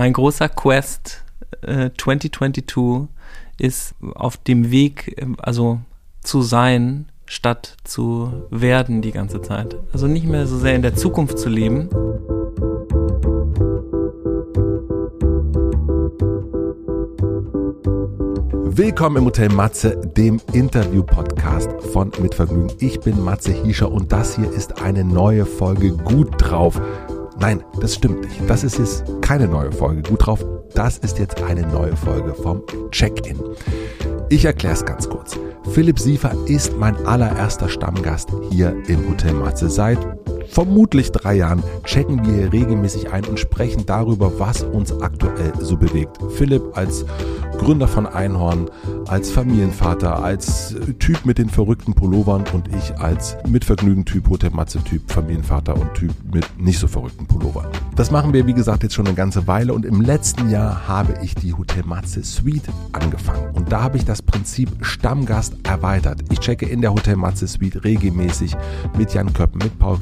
Mein großer Quest äh, 2022 ist auf dem Weg, äh, also zu sein, statt zu werden die ganze Zeit. Also nicht mehr so sehr in der Zukunft zu leben. Willkommen im Hotel Matze, dem Interview-Podcast von Mitvergnügen. Ich bin Matze Hiescher und das hier ist eine neue Folge Gut drauf. Nein, das stimmt nicht. Das ist jetzt keine neue Folge. Gut drauf, das ist jetzt eine neue Folge vom Check-in. Ich erkläre es ganz kurz. Philipp Siefer ist mein allererster Stammgast hier im Hotel Matze. Seit vermutlich drei Jahren checken wir hier regelmäßig ein und sprechen darüber, was uns aktuell so bewegt. Philipp als Gründer von Einhorn, als Familienvater, als Typ mit den verrückten Pullovern und ich als Mitvergnügen-Typ, Hotel Matze-Typ, Familienvater und Typ mit nicht so verrückten Pullovern. Das machen wir, wie gesagt, jetzt schon eine ganze Weile und im letzten Jahr habe ich die Hotel Matze Suite angefangen. Und da habe ich das Prinzip Stammgast erweitert. Ich checke in der Hotel Matze Suite regelmäßig mit Jan Köppen, mit Paul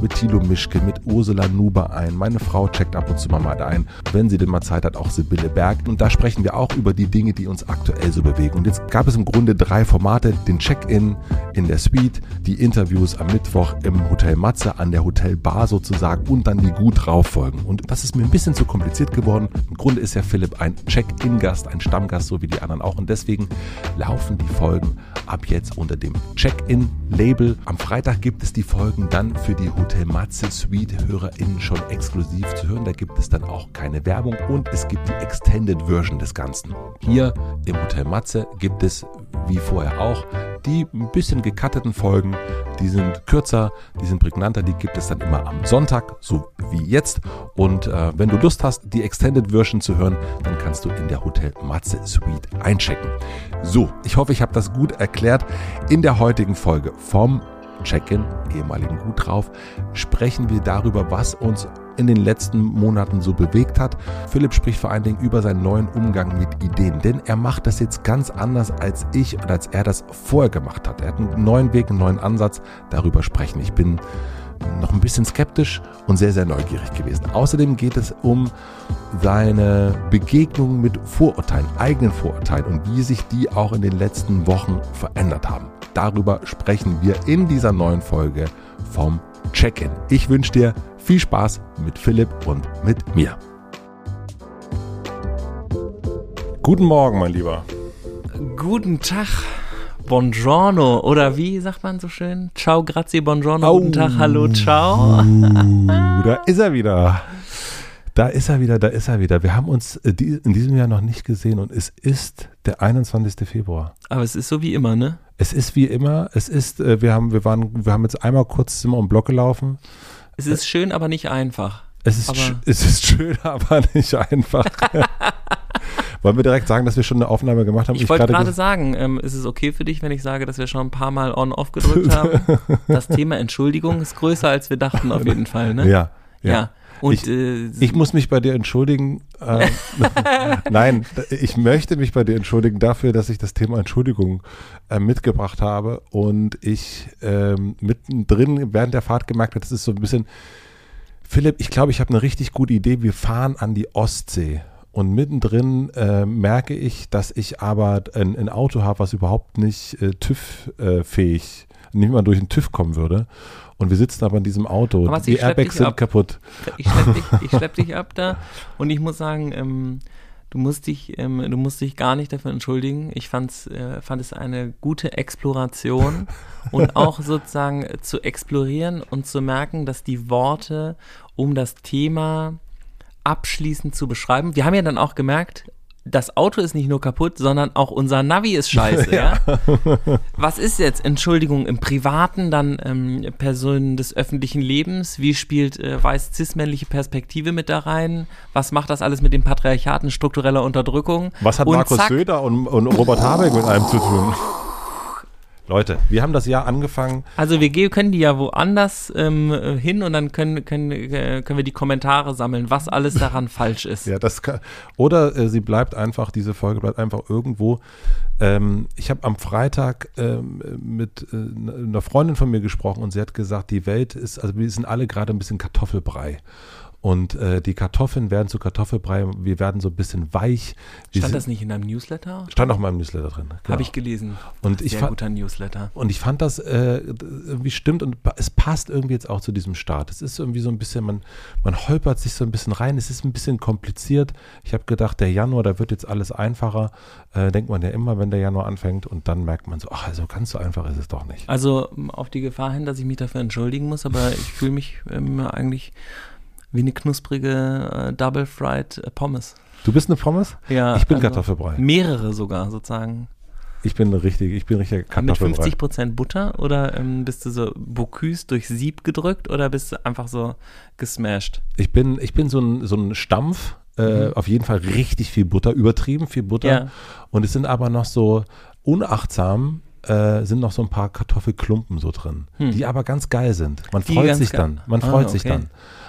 Mit Thilo Mischke, mit Ursula Nuber ein. Meine Frau checkt ab und zu mal ein. Wenn sie denn mal Zeit hat, auch Sibylle Berg. Und da sprechen wir auch über die Dinge, die uns aktuell so bewegen. Und jetzt gab es im Grunde drei Formate. Den Check-in in der Suite, die Interviews am Mittwoch im Hotel Matze an der Hotelbar sozusagen und dann die gut drauf Folgen. Und das ist mir ein bisschen zu kompliziert geworden. Im Grunde ist ja Philipp ein Check-in-Gast, ein Stammgast, so wie die anderen auch. Und deswegen laufen die Folgen ab jetzt unter dem Check-in-Label. Am Freitag gibt es die Folgen dann für die Hotel Matze Suite-HörerInnen schon exklusiv zu hören. Da gibt es dann auch keine Werbung und es gibt die Extended Version des Ganzen. Hier im Hotel Matze gibt es, wie vorher auch, die ein bisschen gecutteten Folgen, die sind kürzer, die sind prägnanter, die gibt es dann immer am Sonntag, so wie jetzt. Und äh, wenn du Lust hast, die Extended Version zu hören, dann kannst du in der Hotel Matze Suite einchecken. So, ich hoffe, ich habe das gut erklärt. In der heutigen Folge vom Check-in, ehemaligen Gut drauf, sprechen wir darüber, was uns in den letzten Monaten so bewegt hat. Philipp spricht vor allen Dingen über seinen neuen Umgang mit Ideen, denn er macht das jetzt ganz anders als ich und als er das vorher gemacht hat. Er hat einen neuen Weg, einen neuen Ansatz. Darüber sprechen. Ich bin noch ein bisschen skeptisch und sehr, sehr neugierig gewesen. Außerdem geht es um seine Begegnung mit Vorurteilen, eigenen Vorurteilen und wie sich die auch in den letzten Wochen verändert haben. Darüber sprechen wir in dieser neuen Folge vom Check-in. Ich wünsche dir viel Spaß mit Philipp und mit mir. Guten Morgen, mein Lieber. Guten Tag. Buongiorno oder wie sagt man so schön? Ciao, grazie, buongiorno, Oh. guten Tag, hallo, ciao. Uh, da ist er wieder. Da ist er wieder, da ist er wieder. Wir haben uns äh, in diesem Jahr noch nicht gesehen und es ist der 21. Februar. Aber es ist so wie immer, ne? Es ist wie immer, es ist, äh, wir haben, wir waren, wir haben jetzt einmal kurz wir um den Block gelaufen. Es ist schön, aber nicht einfach. Es ist, es ist schön, aber nicht einfach. Wollen wir direkt sagen, dass wir schon eine Aufnahme gemacht haben? Ich wollte gerade sagen, ähm, ist es okay für dich, wenn ich sage, dass wir schon ein paar Mal on-off gedrückt haben? Das Thema Entschuldigung ist größer, als wir dachten, auf jeden Fall, ne? Ja, ja. Ja. Und Ich- äh, Ich muss mich bei dir entschuldigen. Äh, nein, ich möchte mich bei dir entschuldigen dafür, dass ich das Thema Entschuldigung äh, mitgebracht habe und ich ähm, mittendrin während der Fahrt gemerkt habe, das ist so ein bisschen, Philipp, ich glaube, ich habe eine richtig gute Idee. Wir fahren an die Ostsee. Und mittendrin äh, merke ich, dass ich aber ein, ein Auto habe, was überhaupt nicht äh, TÜV-fähig, nicht mal durch den TÜV kommen würde. Und wir sitzen aber in diesem Auto. Was, die Airbags sind ab. kaputt. ich schlepp dich, ich schlepp dich ab da und ich muss sagen, ähm, du musst dich, ähm, du musst dich gar nicht dafür entschuldigen. Ich fand's, äh, fand es eine gute Exploration und auch sozusagen äh, zu explorieren und zu merken, dass die Worte, um das Thema abschließend zu beschreiben, wir haben ja dann auch gemerkt, das Auto ist nicht nur kaputt, sondern auch unser Navi ist scheiße, ja. Was ist jetzt, Entschuldigung, im Privaten dann ähm, Personen des öffentlichen Lebens? Wie spielt äh, weiß cis-männliche Perspektive mit da rein? Was macht das alles mit dem Patriarchaten struktureller Unterdrückung? Was hat Und Markus zack, Söder und, und Robert Habeck mit einem zu tun? Leute, wir haben das Jahr angefangen. Also wir können die ja woanders ähm, äh, hin und dann können, können, äh, können wir die Kommentare sammeln, was alles daran falsch ist. Ja, das kann, oder äh, sie bleibt einfach, diese Folge bleibt einfach irgendwo. Ähm, ich habe am Freitag ähm, mit äh, einer Freundin von mir gesprochen und sie hat gesagt, die Welt ist, also wir sind alle gerade ein bisschen Kartoffelbrei. Und äh, die Kartoffeln werden zu Kartoffelbrei, wir werden so ein bisschen weich. Wir Stand sind- das nicht in deinem Newsletter? stand auch in meinem Newsletter drin. genau. Habe ich gelesen. Und ich Sehr fand- guter Newsletter. Und ich fand das äh, irgendwie stimmt und es passt irgendwie jetzt auch zu diesem Start. Es ist irgendwie so ein bisschen, man, man holpert sich so ein bisschen rein. Es ist ein bisschen kompliziert. Ich habe gedacht, der Januar, da wird jetzt alles einfacher. Äh, denkt man ja immer, wenn der Januar anfängt und dann merkt man so, ach, also ganz so einfach ist es doch nicht. Also auf die Gefahr hin, dass ich mich dafür entschuldigen muss, aber ich fühle mich ähm, eigentlich wie eine knusprige äh, Double Fried äh, Pommes. Du bist eine Pommes? Ja, Ich bin also Kartoffelbrei. Mehrere sogar sozusagen. Ich bin richtig, ich bin richtiger Mit Kartoffelbrei. 50% Butter oder ähm, bist du so Bocuse durch Sieb gedrückt oder bist du einfach so gesmashed? Ich bin, ich bin so ein, so ein Stampf. Äh, Mhm. Auf jeden Fall richtig viel Butter, übertrieben viel Butter. Ja. Und es sind aber noch so unachtsam, äh, sind noch so ein paar Kartoffelklumpen so drin, Hm. die aber ganz geil sind. Man Die freut sich geil. dann. Man Ah, freut sich okay.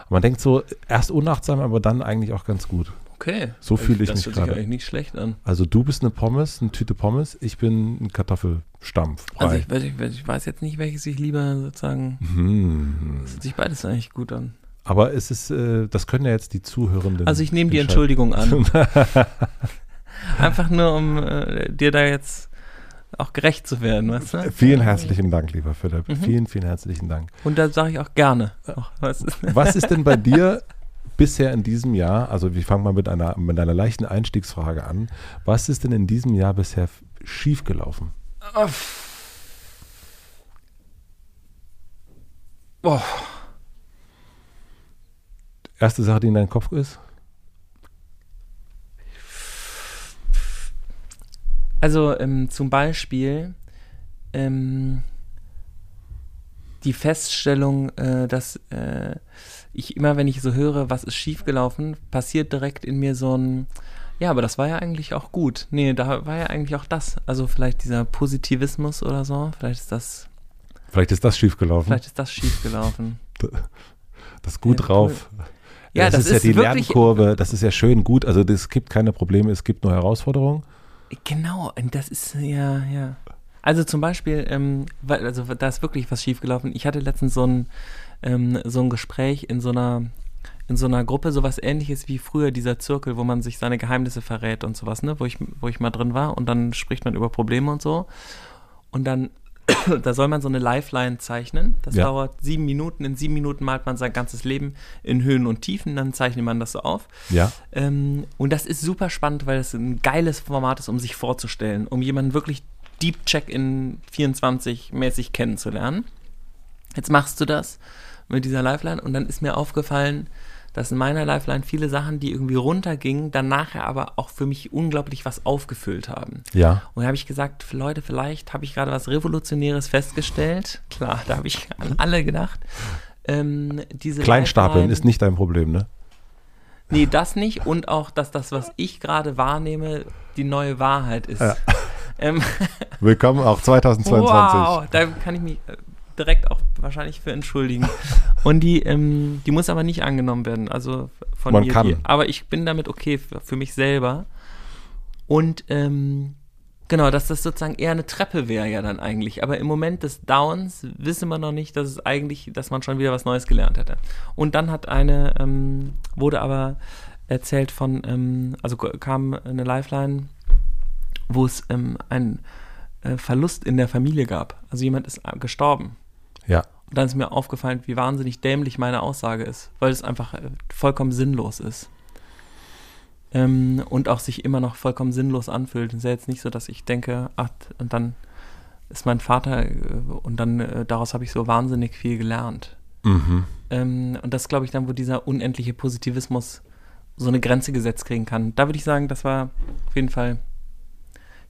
Dann. Man denkt so, erst unachtsam, aber dann eigentlich auch ganz gut. Okay. So fühle ich das mich hört sich gerade. eigentlich nicht schlecht an. Also du bist eine Pommes, eine Tüte Pommes, ich bin ein Kartoffelstampf. Also ich, weiß- ich, ich weiß jetzt nicht, welches ich lieber sozusagen. hm. Das hört sich beides eigentlich gut an. Aber es ist, äh, das können ja jetzt die Zuhörenden. Also ich nehme die. Entschuldigung an. Einfach nur, um äh, dir da jetzt auch gerecht zu werden, weißt du? Vielen herzlichen Dank, lieber Philipp. Mhm. Vielen, vielen herzlichen Dank. Und da sage ich auch gerne. Auch, weißt du? Was ist denn bei dir bisher in diesem Jahr, also wir fangen mal mit einer, mit einer leichten Einstiegsfrage an, was ist denn in diesem Jahr bisher schiefgelaufen? Boah. Erste Sache, die in deinem Kopf ist? Also ähm, zum Beispiel ähm, die Feststellung, äh, dass äh, ich immer, wenn ich so höre, was ist schiefgelaufen, passiert direkt in mir so ein, ja, aber das war ja eigentlich auch gut. Nee, da war ja eigentlich auch das. Also vielleicht dieser Positivismus oder so, vielleicht ist das, Vielleicht ist das schiefgelaufen. vielleicht ist das schiefgelaufen. Das gut Ja, drauf. Ja, das, das ist ja ist die wirklich- Lernkurve, das ist ja schön gut. Also es gibt keine Probleme, es gibt nur Herausforderungen. Genau, und das ist ja, ja. Also zum Beispiel, ähm, also da ist wirklich was schiefgelaufen. Ich hatte letztens so ein, ähm, so ein Gespräch in so einer, in so einer Gruppe, sowas ähnliches wie früher dieser Zirkel, wo man sich seine Geheimnisse verrät und sowas, ne, wo ich, wo ich mal drin war und dann spricht man über Probleme und so. Und dann, da soll man so eine Lifeline zeichnen. Das Ja. dauert sieben Minuten. In sieben Minuten malt man sein ganzes Leben in Höhen und Tiefen, dann zeichnet man das so auf. Ja. Ähm, und das ist super spannend, weil es ein geiles Format ist, um sich vorzustellen, um jemanden wirklich Deep Check in 24 mäßig kennenzulernen. Jetzt machst du das mit dieser Lifeline und dann ist mir aufgefallen, dass in meiner Lifeline viele Sachen, die irgendwie runtergingen, dann nachher aber auch für mich unglaublich was aufgefüllt haben. Ja. Und da habe ich gesagt, Leute, vielleicht habe ich gerade was Revolutionäres festgestellt. Klar, da habe ich an alle gedacht. Ähm, Kleinstapeln Lifeline- ist nicht dein Problem, ne? Nee, das nicht. Und auch, dass das, was ich gerade wahrnehme, die neue Wahrheit ist. Ja. Ähm, Willkommen auch 2022. wow, da kann ich mich äh, direkt auch wahrscheinlich für entschuldigen. Und die, ähm, die muss aber nicht angenommen werden. Also von Man mir. kann. Die, aber ich bin damit okay für, für mich selber. Und ähm, genau, dass das sozusagen eher eine Treppe wäre ja dann eigentlich. Aber im Moment des Downs wissen wir noch nicht, dass es eigentlich, dass man schon wieder was Neues gelernt hätte. Und dann hat eine, ähm, wurde aber erzählt von, ähm, also kam eine Lifeline, wo es ähm, einen äh, Verlust in der Familie gab. Also jemand ist äh, gestorben. Ja. Und dann ist mir aufgefallen, wie wahnsinnig dämlich meine Aussage ist, weil es einfach äh, vollkommen sinnlos ist. Ähm, und auch sich immer noch vollkommen sinnlos anfühlt. Es ist ja jetzt nicht so, dass ich denke, ach, und dann ist mein Vater äh, und dann äh, daraus habe ich so wahnsinnig viel gelernt. Mhm. Ähm, und das glaube ich dann, wo dieser unendliche Positivismus so eine Grenze gesetzt kriegen kann. Da würde ich sagen, das war auf jeden Fall.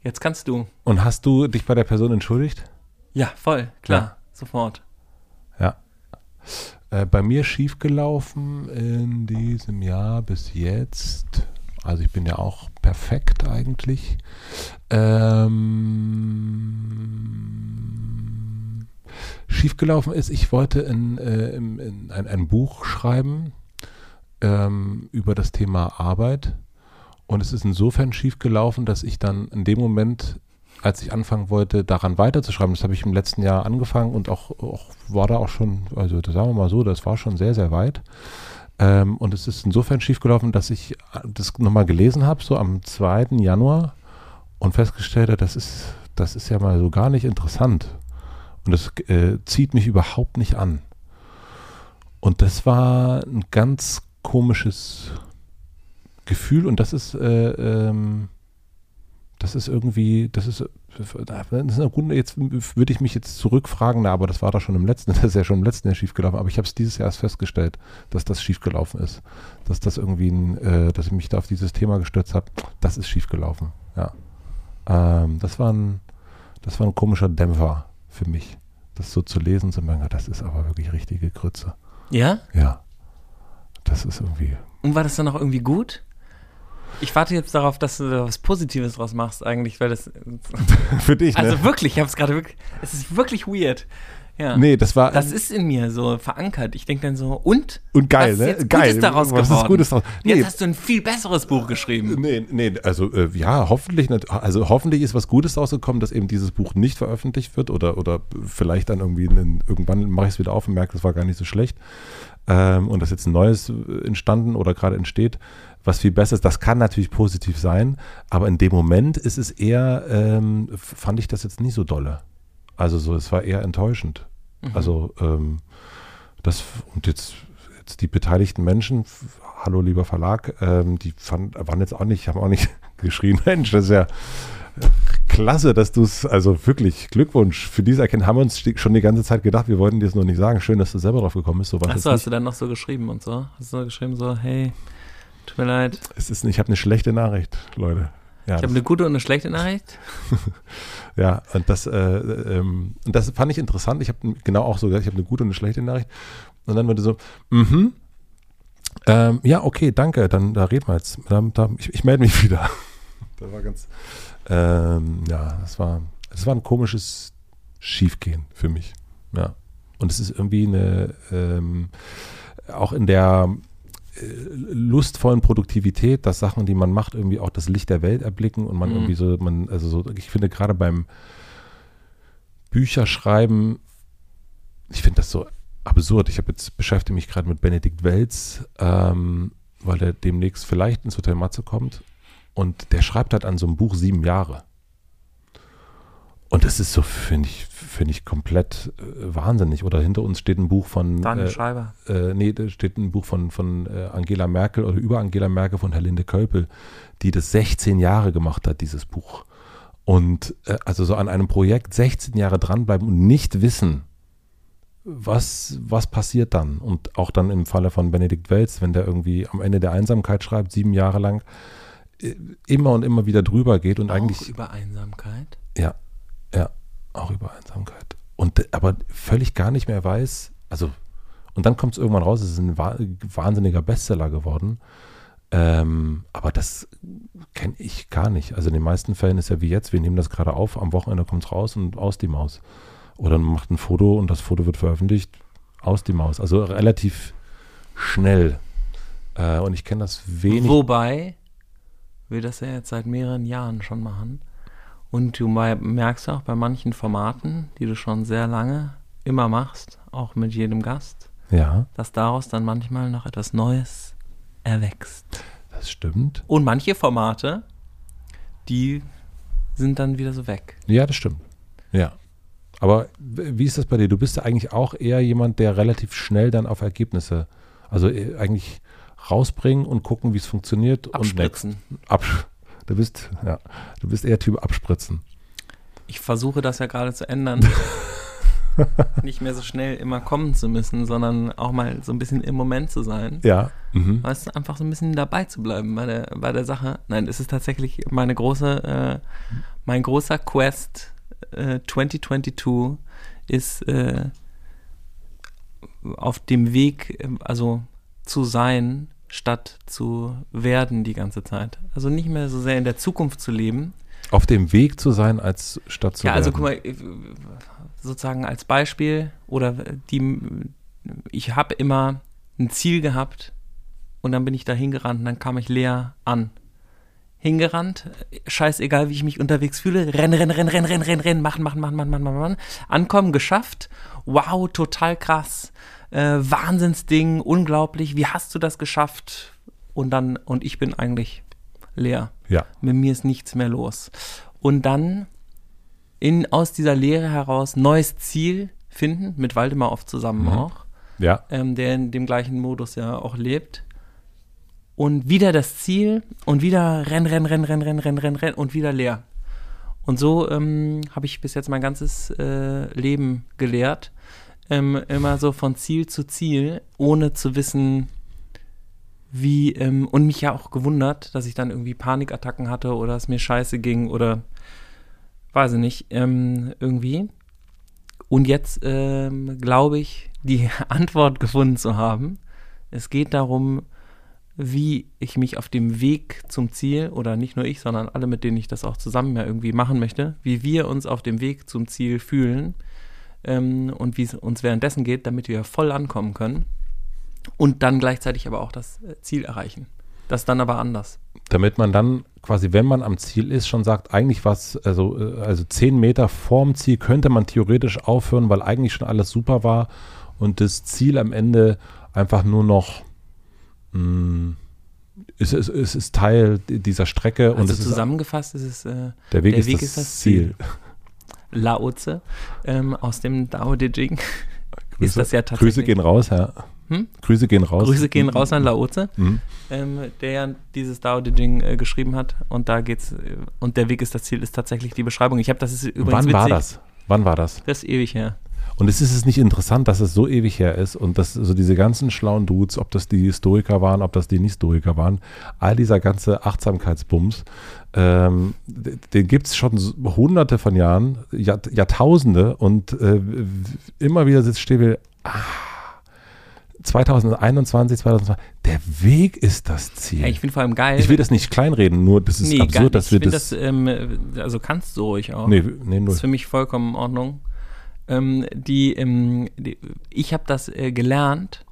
Jetzt kannst du. Und hast du dich bei der Person entschuldigt? Ja, voll, klar, Ja. sofort. Äh, bei mir schiefgelaufen in diesem Jahr bis jetzt. Also ich bin ja auch perfekt eigentlich. Ähm, schiefgelaufen ist, ich wollte in, äh, in, in ein, ein Buch schreiben ähm, über das Thema Arbeit. Und es ist insofern schiefgelaufen, dass ich dann in dem Moment als ich anfangen wollte, daran weiterzuschreiben, das habe ich im letzten Jahr angefangen und auch, auch war da auch schon, also das sagen wir mal so, das war schon sehr, sehr weit. Ähm, und es ist insofern schiefgelaufen, dass ich das nochmal gelesen habe, so am 2. Januar und festgestellt habe, das ist, das ist ja mal so gar nicht interessant. Und das äh, zieht mich überhaupt nicht an. Und das war ein ganz komisches Gefühl und das ist, äh, ähm, das ist irgendwie, das ist, das ist gute, jetzt würde ich mich jetzt zurückfragen, na, aber das war doch schon im letzten, das ist ja schon im letzten Jahr schiefgelaufen, aber ich habe es dieses Jahr erst festgestellt, dass das schiefgelaufen ist. Dass das irgendwie, ein, äh, dass ich mich da auf dieses Thema gestürzt habe, das ist schiefgelaufen, ja. Ähm, das war ein, das war ein komischer Dämpfer für mich, das so zu lesen zu merken, das ist aber wirklich richtige Grütze. Ja? Ja. Das ist irgendwie. Und war das dann auch irgendwie gut? Ich warte jetzt darauf, dass du da was Positives draus machst, eigentlich, weil das. Für dich, ne? Also wirklich, ich habe es gerade wirklich. Es ist wirklich weird. Ja. Nee, das war. Das ist in mir so verankert. Ich denke dann so, und? Und geil, was ist ne? jetzt geil. Gutes daraus was geworden? ist Gutes daraus? Nee, Jetzt hast du ein viel besseres Buch geschrieben. Nee, nee, also äh, ja, hoffentlich, also hoffentlich ist was Gutes rausgekommen, dass eben dieses Buch nicht veröffentlicht wird oder, oder vielleicht dann irgendwie, in, irgendwann mache ich es wieder auf und merke, das war gar nicht so schlecht ähm, und dass jetzt ein neues entstanden oder gerade entsteht, was viel besser ist. Das kann natürlich positiv sein, aber in dem Moment ist es eher, ähm, fand ich das jetzt nie so dolle. Also so, es war eher enttäuschend. Also ähm, das und jetzt, jetzt die beteiligten Menschen, hallo lieber Verlag, ähm, die fand, waren jetzt auch nicht, haben auch nicht geschrien, Mensch, das ist ja klasse, dass du es, also wirklich Glückwunsch für diese Erkenntnis, haben wir uns schon die ganze Zeit gedacht, wir wollten dir es noch nicht sagen. Schön, dass du selber drauf gekommen bist. So was Achso, hast du dann noch so geschrieben und so? Hast du so geschrieben, so, hey, tut mir leid. es ist, ich habe eine schlechte Nachricht, Leute. Ja, Ich habe eine gute und eine schlechte Nachricht. ja und das, äh, ähm, und das fand ich interessant. Ich habe genau auch so gesagt, ich habe eine gute und eine schlechte Nachricht. Und dann wurde so, mhm, ähm, ja, okay, danke, dann da reden wir jetzt. Da, da, ich, ich melde mich wieder. Das war ganz, ähm, ja, das war, das war ein komisches Schiefgehen für mich. Ja. Und es ist irgendwie eine, ähm, auch in der lustvollen Produktivität, dass Sachen, die man macht, irgendwie auch das Licht der Welt erblicken und man Mhm. irgendwie so, man, also so, ich finde gerade beim Bücherschreiben, ich finde das so absurd. Ich habe jetzt beschäftige mich gerade mit Benedikt Welz, ähm, weil der demnächst vielleicht ins Hotel Matze kommt und der schreibt halt an so einem Buch sieben Jahre. Und das ist so, finde ich, finde ich komplett äh, wahnsinnig. Oder hinter uns steht ein Buch von Daniel äh, Schreiber. äh, nee, da steht ein Buch von, von äh, Angela Merkel oder über Angela Merkel von Herlinde Kölpel, die das 16 Jahre gemacht hat, dieses Buch. Und äh, also so an einem Projekt 16 Jahre dranbleiben und nicht wissen, was, was passiert dann. Und auch dann im Falle von Benedikt Welz, wenn der irgendwie am Ende der Einsamkeit schreibt, sieben Jahre lang, immer und immer wieder drüber geht und Auch eigentlich über Einsamkeit. ja, ja, auch über Einsamkeit. Und äh, aber völlig gar nicht mehr weiß, also, und dann kommt es irgendwann raus, es ist ein wa- wahnsinniger Bestseller geworden. Ähm, aber das kenne ich gar nicht. Also in den meisten Fällen ist ja wie jetzt, wir nehmen das gerade auf, am Wochenende kommt es raus und aus die Maus. Oder man macht ein Foto und das Foto wird veröffentlicht, aus die Maus. Also relativ schnell. Äh, und ich kenne das wenig. Wobei wir das ja jetzt seit mehreren Jahren schon machen. Und du merkst auch bei manchen Formaten, die du schon sehr lange immer machst, auch mit jedem Gast, Ja, dass daraus dann manchmal noch etwas Neues erwächst. das stimmt. Und manche Formate, die sind dann wieder so weg. Ja, das stimmt. Ja. Aber wie ist das bei dir? Du bist ja eigentlich auch eher jemand, der relativ schnell dann auf Ergebnisse, also äh, eigentlich rausbringen und gucken, wie es funktioniert und Abspritzen. next. Absch du bist, ja, du bist eher Typ abspritzen. Ich versuche das ja gerade zu ändern. Nicht mehr so schnell immer kommen zu müssen, sondern auch mal so ein bisschen im Moment zu sein. Ja. Mhm. Weißt du, einfach so ein bisschen dabei zu bleiben bei der, bei der Sache. Nein, es ist tatsächlich meine große, äh, mein großer Quest äh, 2022 ist äh, auf dem Weg, äh, also zu sein, statt zu werden die ganze Zeit. Also nicht mehr so sehr in der Zukunft zu leben. Auf dem Weg zu sein, als statt zu Ja, also werden. guck mal, äh, sozusagen als Beispiel oder die, ich habe immer ein Ziel gehabt und dann bin ich da hingerannt und dann kam ich leer an. Hingerannt, scheißegal, wie ich mich unterwegs fühle, rennen, rennen, rennen, rennen, rennen, rennen, rennen, machen, machen, machen, machen, machen, machen, machen, ankommen, geschafft, wow, total krass. Äh, Wahnsinnsding, unglaublich, wie hast du das geschafft? Und dann, und ich bin eigentlich leer. Ja. Mit mir ist nichts mehr los. Und dann in, aus dieser Lehre heraus neues Ziel finden, mit Waldemar oft zusammen Mhm. auch, Ja. ähm, der in dem gleichen Modus ja auch lebt. Und wieder das Ziel und wieder renn, renn, renn, renn, renn, renn, renn, renn und wieder leer. Und so ähm, habe ich bis jetzt mein ganzes äh, Leben gelehrt. Ähm, immer so von Ziel zu Ziel, ohne zu wissen, wie, ähm, und mich ja auch gewundert, dass ich dann irgendwie Panikattacken hatte oder es mir scheiße ging oder weiß ich nicht, ähm, irgendwie. Und jetzt ähm, glaube ich, die Antwort gefunden zu haben. Es geht darum, wie ich mich auf dem Weg zum Ziel, oder nicht nur ich, sondern alle, mit denen ich das auch zusammen ja irgendwie machen möchte, wie wir uns auf dem Weg zum Ziel fühlen ähm, und wie es uns währenddessen geht, damit wir voll ankommen können und dann gleichzeitig aber auch das äh, Ziel erreichen. Das dann aber anders. Damit man dann quasi, wenn man am Ziel ist, schon sagt, eigentlich was, also, äh, also zehn Meter vorm Ziel könnte man theoretisch aufhören, weil eigentlich schon alles super war und das Ziel am Ende einfach nur noch mh, es, ist, es ist Teil dieser Strecke und Also es ist zusammengefasst ist es äh, der Weg, der ist, Weg das ist das Ziel. Lao Tse ähm, aus dem Dao De Jing. Grüße, ist das ja tatsächlich. Grüße gehen raus, ja. Hm? Grüße gehen raus. Grüße gehen raus an Lao Tse, Mhm. ähm, der ja dieses Dao De Jing äh, geschrieben hat. Und da geht's, äh, und der Weg ist das Ziel, ist tatsächlich die Beschreibung. Ich habe das ist übrigens Wann witzig. war das? Wann war das? Das ist ewig her. Und es ist es nicht interessant, dass es so ewig her ist und dass so diese ganzen schlauen Dudes, ob das die Historiker waren, ob das die Nicht-Historiker waren, all dieser ganze Achtsamkeitsbums, ähm, den gibt es schon hunderte von Jahren, Jahr, Jahrtausende und äh, immer wieder sitzt still, ah, 2021, 2020, der Weg ist das Ziel. Ja, ich finde vor allem geil. ich will das nicht kleinreden, nur das ist nee, absurd, dass wir ich das, das ähm, also kannst du ruhig auch. nee, nee, Das null. ist für mich vollkommen in Ordnung. Ähm, die, ähm, die, ich habe das äh, gelernt,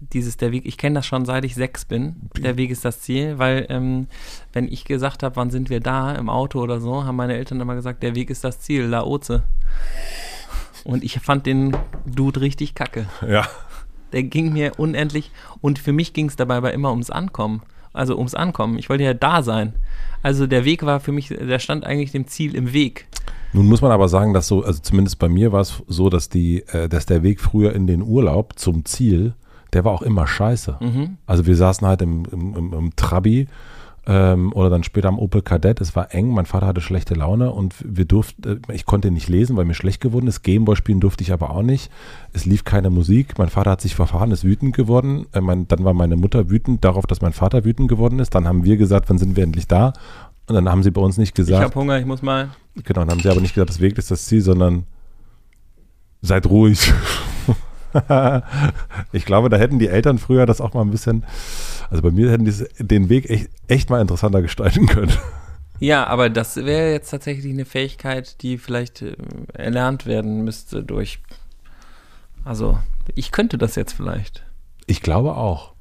dieses der Weg, ich kenne das schon seit ich sechs bin. Der Weg ist das Ziel, weil ähm, wenn ich gesagt habe, wann sind wir da im Auto oder so, haben meine Eltern immer gesagt, der Weg ist das Ziel, Laoze. Und ich fand den Dude richtig kacke. Ja. Der ging mir unendlich und für mich ging es dabei aber immer ums Ankommen. Also ums Ankommen. Ich wollte ja da sein. Also der Weg war für mich, der stand eigentlich dem Ziel im Weg. Nun muss man aber sagen, dass so, also zumindest bei mir war es so, dass die, äh, dass der Weg früher in den Urlaub zum Ziel, der war auch immer scheiße. Mhm. Also wir saßen halt im, im, im, im Trabi ähm, oder dann später am Opel Kadett. Es war eng, mein Vater hatte schlechte Laune und wir durften, äh, ich konnte nicht lesen, weil mir schlecht geworden ist. Gameboy spielen durfte ich aber auch nicht. Es lief keine Musik. Mein Vater hat sich verfahren, ist wütend geworden. Äh, mein, dann war meine Mutter wütend darauf, dass mein Vater wütend geworden ist. Dann haben wir gesagt, wann sind wir endlich da? Und dann haben sie bei uns nicht Ich gesagt, habe Hunger, ich muss mal. Genau, dann haben sie aber nicht gesagt, das Weg ist das Ziel, sondern seid ruhig. ich glaube, da hätten die Eltern früher das auch mal ein bisschen, also bei mir hätten die den Weg echt, echt mal interessanter gestalten können. Ja, aber das wäre jetzt tatsächlich eine Fähigkeit, die vielleicht äh, erlernt werden müsste durch. Also, ich könnte das jetzt vielleicht. Ich glaube auch.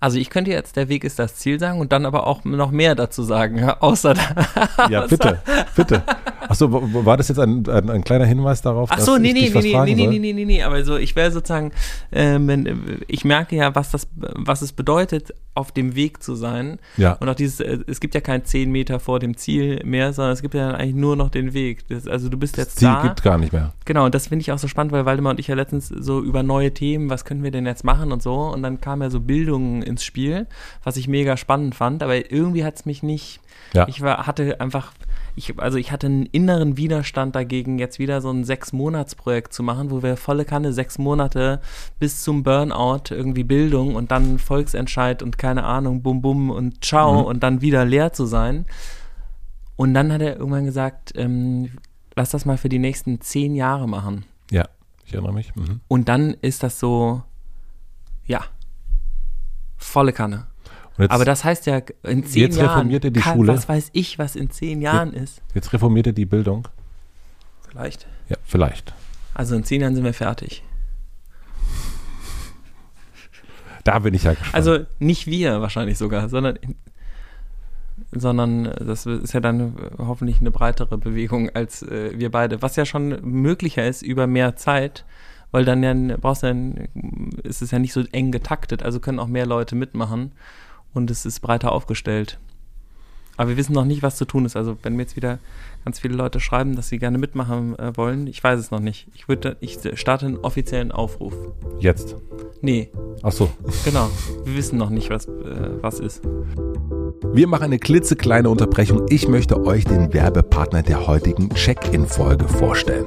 Also, ich könnte jetzt, der Weg ist das Ziel sagen und dann aber auch noch mehr dazu sagen, außer da. Ja, bitte, bitte. Achso, war das jetzt ein, ein, ein kleiner Hinweis darauf, Ach so, dass nee, nee, nee, nee, nee, nee, nee, nee, nee, nee, aber so, ich wäre sozusagen, ähm, wenn, ich merke ja, was das, was es bedeutet, auf dem Weg zu sein. Ja, Und auch dieses, äh, es gibt ja kein 10 Meter vor dem Ziel mehr, sondern es gibt ja eigentlich nur noch den Weg. Das, also du bist das jetzt Ziel da. gibt gar nicht mehr. Genau, und das finde ich auch so spannend, weil Waldemar und ich ja letztens so über neue Themen, was können wir denn jetzt machen und so. Und dann kam ja so Bildung ins Spiel, was ich mega spannend fand, aber irgendwie hat es mich nicht. Ja. Ich war, hatte einfach, ich, also ich hatte einen inneren Widerstand dagegen, jetzt wieder so ein Sechs-Monats-Projekt zu machen, wo wir volle Kanne sechs Monate bis zum Burnout irgendwie Bildung und dann Volksentscheid und keine Ahnung, bum bum und ciao Mhm. und dann wieder leer zu sein. Und dann hat er irgendwann gesagt, ähm, lass das mal für die nächsten zehn Jahre machen. Ja, ich erinnere mich. Mhm. Und dann ist das so, ja, volle Kanne. Jetzt, Aber das heißt ja, in zehn Jetzt Jahren, reformiert er die kann, Schule. was weiß ich, was in zehn Jahren ist. jetzt reformiert er die Bildung. Vielleicht. Ja, vielleicht. Also in zehn Jahren sind wir fertig. Da bin ich ja gespannt. Also nicht wir wahrscheinlich sogar, sondern, sondern das ist ja dann hoffentlich eine breitere Bewegung als äh, wir beide. Was ja schon möglicher ist über mehr Zeit, weil dann ja brauchst du dann, ist es ja nicht so eng getaktet, also können auch mehr Leute mitmachen und es ist breiter aufgestellt. Aber wir wissen noch nicht, was zu tun ist. Also wenn mir jetzt wieder ganz viele Leute schreiben, dass sie gerne mitmachen äh, wollen, ich weiß es noch nicht. Ich würde, ich starte einen offiziellen Aufruf. Jetzt? Nee. Ach so. Genau. Wir wissen noch nicht, was, äh, was ist. Wir machen eine klitzekleine Unterbrechung. Ich möchte euch den Werbepartner der heutigen Check-in-Folge vorstellen.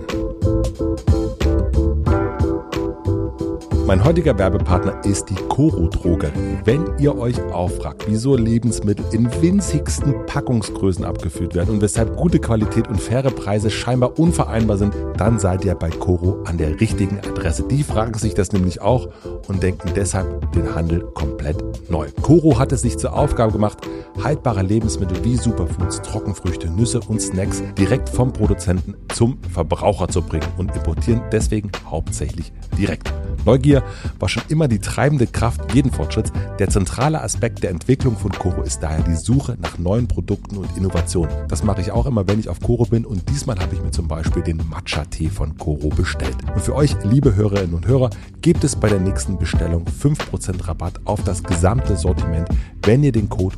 Mein heutiger Werbepartner ist die Coro Drogerie. Wenn ihr euch auffragt, wieso Lebensmittel in winzigsten Packungsgrößen abgefüllt werden und weshalb gute Qualität und faire Preise scheinbar unvereinbar sind, dann seid ihr bei Coro an der richtigen Adresse. Die fragen sich das nämlich auch und denken deshalb den Handel komplett neu. Coro hat es sich zur Aufgabe gemacht, haltbare Lebensmittel wie Superfoods, Trockenfrüchte, Nüsse und Snacks direkt vom Produzenten zum Verbraucher zu bringen und importieren deswegen hauptsächlich direkt. Neugier war schon immer die treibende Kraft jeden Fortschritts. Der zentrale Aspekt der Entwicklung von Koro ist daher die Suche nach neuen Produkten und Innovationen. Das mache ich auch immer, wenn ich auf Koro bin und diesmal habe ich mir zum Beispiel den Matcha-Tee von Koro bestellt. Und für euch, liebe Hörerinnen und Hörer, gibt es bei der nächsten Bestellung 5% Rabatt auf das gesamte Sortiment, wenn ihr den Code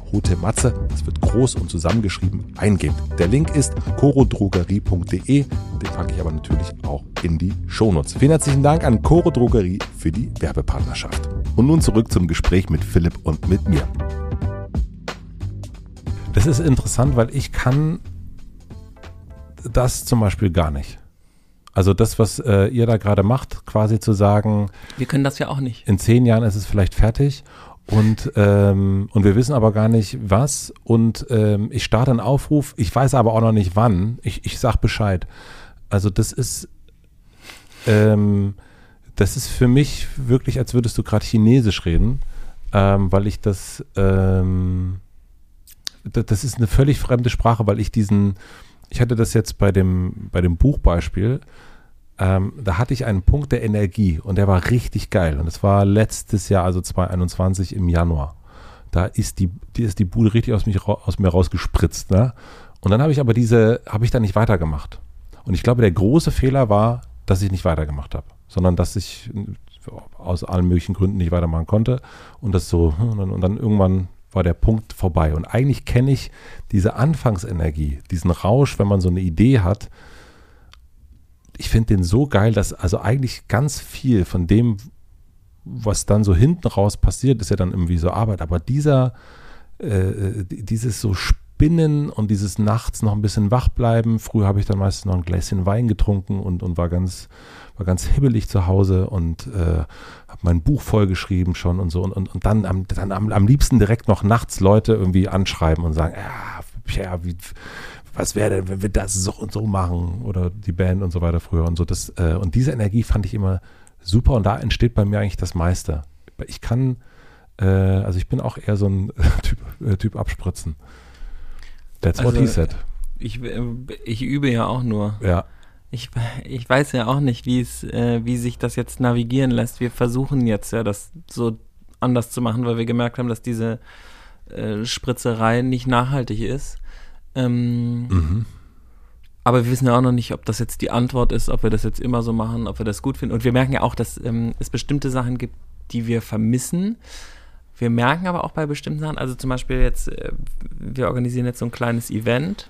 HOTEMATZE, das wird groß und zusammengeschrieben, eingebt. Der Link ist corodrogerie.de, den packe ich aber natürlich auch in die Shownotes. Vielen herzlichen Dank an Coro Drogerie für die Werbepartnerschaft. Und nun zurück zum Gespräch mit Philipp und mit mir. Das ist interessant, weil ich kann das zum Beispiel gar nicht. Also das, was äh, ihr da gerade macht, quasi zu sagen. Wir können das ja auch nicht. In zehn Jahren ist es vielleicht fertig und, ähm, und wir wissen aber gar nicht was. Und ähm, ich starte einen Aufruf, ich weiß aber auch noch nicht wann. Ich, ich sag Bescheid. Also das ist, ähm, das ist für mich wirklich, als würdest du gerade Chinesisch reden, ähm, weil ich das, ähm, das ist eine völlig fremde Sprache, weil ich diesen, ich hatte das jetzt bei dem, bei dem Buchbeispiel, ähm, da hatte ich einen Punkt der Energie und der war richtig geil. Und das war letztes Jahr, also 2021 im Januar. Da ist die, die ist die Bude richtig aus, mich, aus mir rausgespritzt. Ne? Und dann habe ich aber diese, habe ich da nicht weitergemacht. Und ich glaube, der große Fehler war, dass ich nicht weitergemacht habe, sondern dass ich aus allen möglichen Gründen nicht weitermachen konnte. Und das so, und dann, und dann irgendwann war der Punkt vorbei. Und eigentlich kenne ich diese Anfangsenergie, diesen Rausch, wenn man so eine Idee hat. Ich finde den so geil, dass also eigentlich ganz viel von dem, was dann so hinten raus passiert, ist ja dann irgendwie so Arbeit. Aber dieser, äh, dieses so Spinnen und dieses nachts noch ein bisschen wach bleiben. Früher habe ich dann meistens noch ein Gläschen Wein getrunken und, und war ganz war ganz hibbelig zu Hause und äh, habe mein Buch vollgeschrieben schon und so und, und, und dann, am, dann am, am liebsten direkt noch nachts Leute irgendwie anschreiben und sagen, ja, ja wie, was wäre denn, wenn wir das so und so machen oder die Band und so weiter früher und so. Das, äh, und diese Energie fand ich immer super und da entsteht bei mir eigentlich das meiste. Ich kann, äh, also ich bin auch eher so ein Typ, äh, typ abspritzen. That's also, what he said. Ich, äh, ich übe ja auch nur. Ja. Ich, ich weiß ja auch nicht, wie es, äh, wie sich das jetzt navigieren lässt. Wir versuchen jetzt ja, das so anders zu machen, weil wir gemerkt haben, dass diese äh, Spritzerei nicht nachhaltig ist. Ähm, mhm. Aber wir wissen ja auch noch nicht, ob das jetzt die Antwort ist, ob wir das jetzt immer so machen, ob wir das gut finden. Und wir merken ja auch, dass ähm, es bestimmte Sachen gibt, die wir vermissen. Wir merken aber auch bei bestimmten Sachen, also zum Beispiel jetzt, äh, wir organisieren jetzt so ein kleines Event